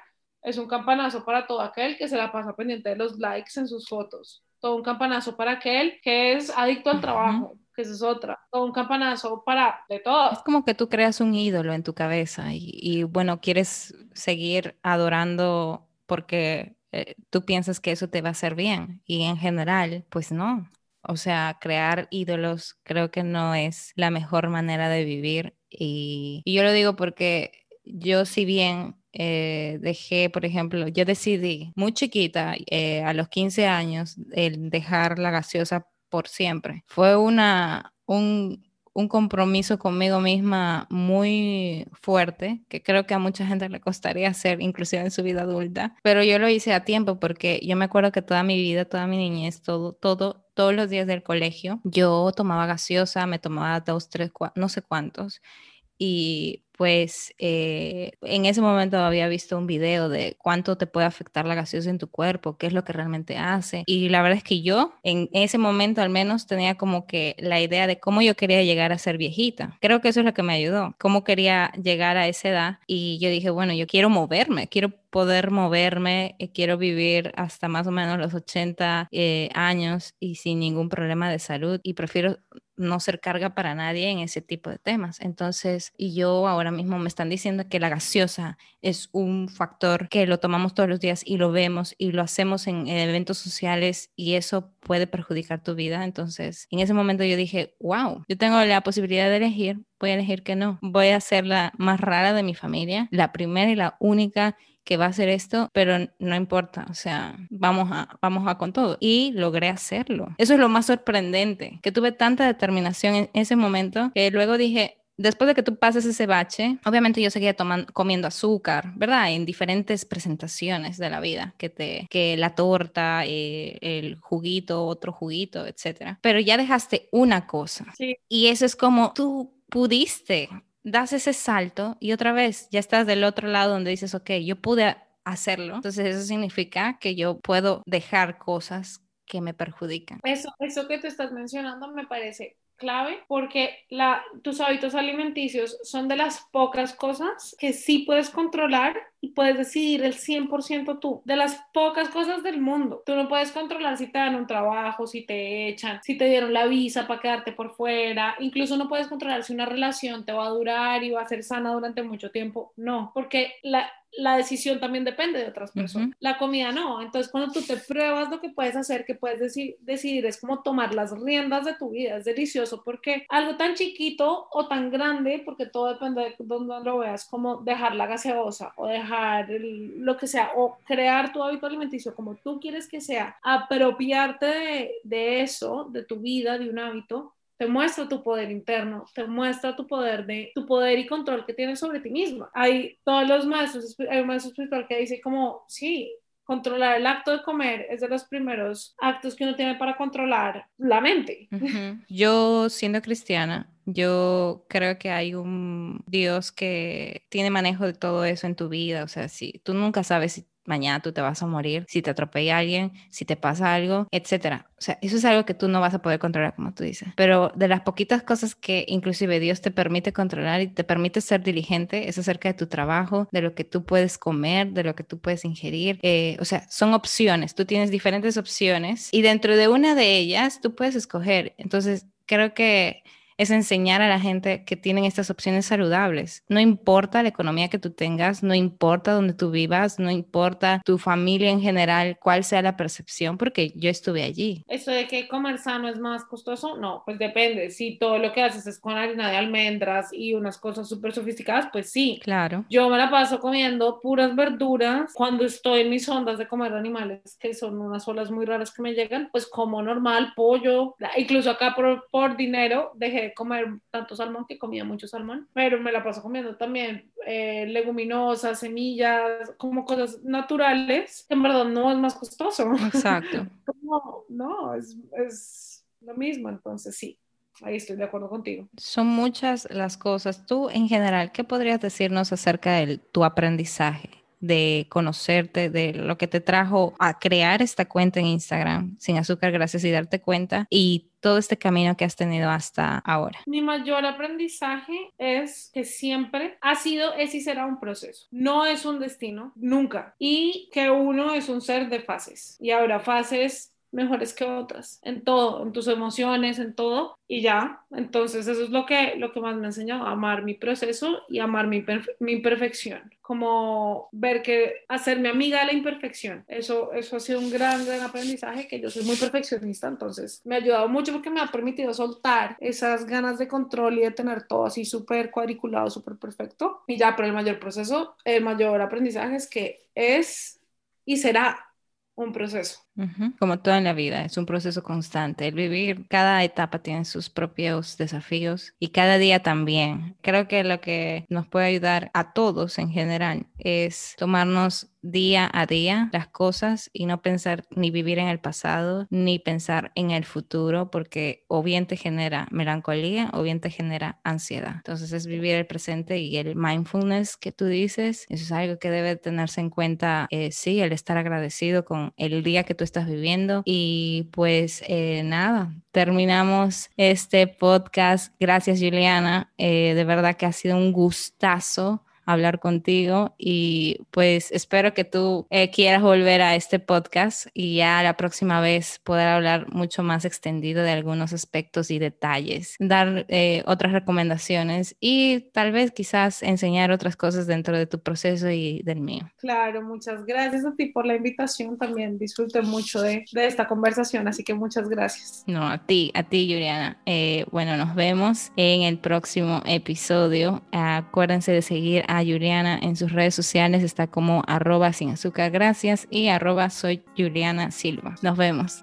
es un campanazo para todo aquel que se la pasa pendiente de los likes en sus fotos. Todo un campanazo para aquel que es adicto al trabajo, que esa es otra. Todo un campanazo para de todo. Es como que tú creas un ídolo en tu cabeza y, y bueno, quieres seguir adorando porque eh, tú piensas que eso te va a hacer bien y en general, pues no. O sea, crear ídolos creo que no es la mejor manera de vivir. Y, yo lo digo porque yo si bien eh, dejé, por ejemplo, yo decidí muy chiquita, eh, a los 15 años, el dejar la gaseosa por siempre. Fue una, un, un compromiso conmigo misma muy fuerte, que creo que a mucha gente le costaría hacer, inclusive en su vida adulta, pero yo lo hice a tiempo porque yo me acuerdo que toda mi vida, toda mi niñez, todo, todo, todos los días del colegio, yo tomaba gaseosa, me tomaba dos, tres, cuatro, no sé cuántos, y pues eh, en ese momento había visto un video de cuánto te puede afectar la gaseosa en tu cuerpo, qué es lo que realmente hace. Y la verdad es que yo en ese momento al menos tenía como que la idea de cómo yo quería llegar a ser viejita. Creo que eso es lo que me ayudó, cómo quería llegar a esa edad. Y yo dije, bueno, yo quiero moverme, quiero poder moverme, eh, quiero vivir hasta más o menos los 80 eh, años y sin ningún problema de salud y prefiero no ser carga para nadie en ese tipo de temas. Entonces, y yo ahora mismo me están diciendo que la gaseosa es un factor que lo tomamos todos los días y lo vemos y lo hacemos en, eventos sociales y eso puede perjudicar tu vida. Entonces, en ese momento yo dije, wow, yo tengo la posibilidad de elegir, voy a elegir que no. Voy a ser la más rara de mi familia, la primera y la única que va a hacer esto, pero no importa, o sea, vamos a, vamos a con todo. Y logré hacerlo. Eso es lo más sorprendente, que tuve tanta determinación en ese momento que luego dije, después de que tú pases ese bache, obviamente yo seguía tomando, comiendo azúcar, ¿verdad? En diferentes presentaciones de la vida, que, te, que la torta, eh, el juguito, otro juguito, etcétera. Pero ya dejaste una cosa. Sí. Y eso es como tú pudiste das ese salto y otra vez ya estás del otro lado donde dices, ok, yo pude hacerlo. Entonces eso significa que yo puedo dejar cosas que me perjudican. Eso, eso que te estás mencionando me parece clave porque la, tus hábitos alimenticios son de las pocas cosas que sí puedes controlar y puedes decidir el 100% tú, de las pocas cosas del mundo. Tú no puedes controlar si te dan un trabajo, si te echan, si te dieron la visa para quedarte por fuera, incluso no puedes controlar si una relación te va a durar y va a ser sana durante mucho tiempo. No, porque la, la decisión también depende de otras personas. La comida no. Entonces, cuando tú te pruebas lo que puedes hacer, que puedes decidir, es como tomar las riendas de tu vida. Es delicioso porque algo tan chiquito o tan grande, porque todo depende de dónde lo veas, como dejar la gaseosa o dejar lo que sea, o crear tu hábito alimenticio como tú quieres que sea, apropiarte de, de eso, de tu vida, de un hábito, te muestra tu poder interno, te muestra tu poder de tu poder y control que tienes sobre ti misma. Hay todos los maestros, hay un maestro espiritual que dice como, sí, controlar el acto de comer es de los primeros actos que uno tiene para controlar la mente. Yo siendo cristiana, yo creo que hay un Dios que tiene manejo de todo eso en tu vida, o sea, si tú nunca sabes si mañana tú te vas a morir, si te atropella alguien, si te pasa algo, etcétera. O sea, eso es algo que tú no vas a poder controlar, como tú dices. Pero de las poquitas cosas que inclusive Dios te permite controlar y te permite ser diligente es acerca de tu trabajo, de lo que tú puedes comer, de lo que tú puedes ingerir. Eh, o sea, son opciones. Tú tienes diferentes opciones y dentro de una de ellas tú puedes escoger. Entonces, creo que es enseñar a la gente que tienen estas opciones saludables. No importa la economía que tú tengas, no importa donde tú vivas, no importa tu familia en general, cuál sea la percepción, porque yo estuve allí. Eso de que comer sano es más costoso, no, pues depende. Si todo lo que haces es con harina de almendras y unas cosas súper sofisticadas, pues sí. Claro. Yo me la paso comiendo puras verduras cuando estoy en mis ondas de comer animales, que son unas olas muy raras que me llegan, pues como normal, pollo, incluso acá por, por dinero dejé comer tanto salmón que comía mucho salmón, pero me la paso comiendo también eh, leguminosas, semillas, como cosas naturales, que en verdad no es más costoso. Exacto. no, no, es, es lo mismo, entonces sí. Ahí estoy de acuerdo contigo. Son muchas las cosas. Tú, en general, ¿qué podrías decirnos acerca de tu aprendizaje? De conocerte, de lo que te trajo a crear esta cuenta en Instagram, sin azúcar, gracias y darte cuenta, y todo este camino que has tenido hasta ahora? Mi mayor aprendizaje es que siempre ha sido, es y será un proceso. No es un destino, nunca. Y que uno es un ser de fases. Y habrá fases mejores que otras, en todo, en tus emociones, en todo, y ya. Entonces eso es lo que, lo que más me ha enseñado, amar mi proceso y amar mi, imperfección, como ver que hacerme amiga de la imperfección, eso, eso ha sido un gran, gran aprendizaje, que yo soy muy perfeccionista, entonces me ha ayudado mucho porque me ha permitido soltar esas ganas de control y de tener todo así súper cuadriculado, súper perfecto, y ya, pero el mayor proceso, el mayor aprendizaje es que es y será un proceso. Como todo en la vida, es un proceso constante. El vivir, cada etapa tiene sus propios desafíos y cada día también. Creo que lo que nos puede ayudar a todos en general es tomarnos día a día las cosas y no pensar ni vivir en el pasado ni pensar en el futuro porque o bien te genera melancolía o bien te genera ansiedad. Entonces es vivir el presente y el mindfulness que tú dices, eso es algo que debe tenerse en cuenta, eh, sí, el estar agradecido con el día que estás viviendo y pues eh, nada, terminamos este podcast. Gracias Juliana, eh, de verdad que ha sido un gustazo hablar contigo y pues espero que tú eh, quieras volver a este podcast y ya la próxima vez poder hablar mucho más extendido de algunos aspectos y detalles, dar eh, otras recomendaciones y tal vez quizás enseñar otras cosas dentro de tu proceso y del mío. Claro, muchas gracias a ti por la invitación también. Disfruté mucho de, de esta conversación, así que muchas gracias. No, a ti, a ti, Juliana. Eh, bueno, nos vemos en el próximo episodio. Acuérdense de seguir Juliana en sus redes sociales, está como arroba sin azúcar gracias y arroba soy Juliana Silva. Nos vemos.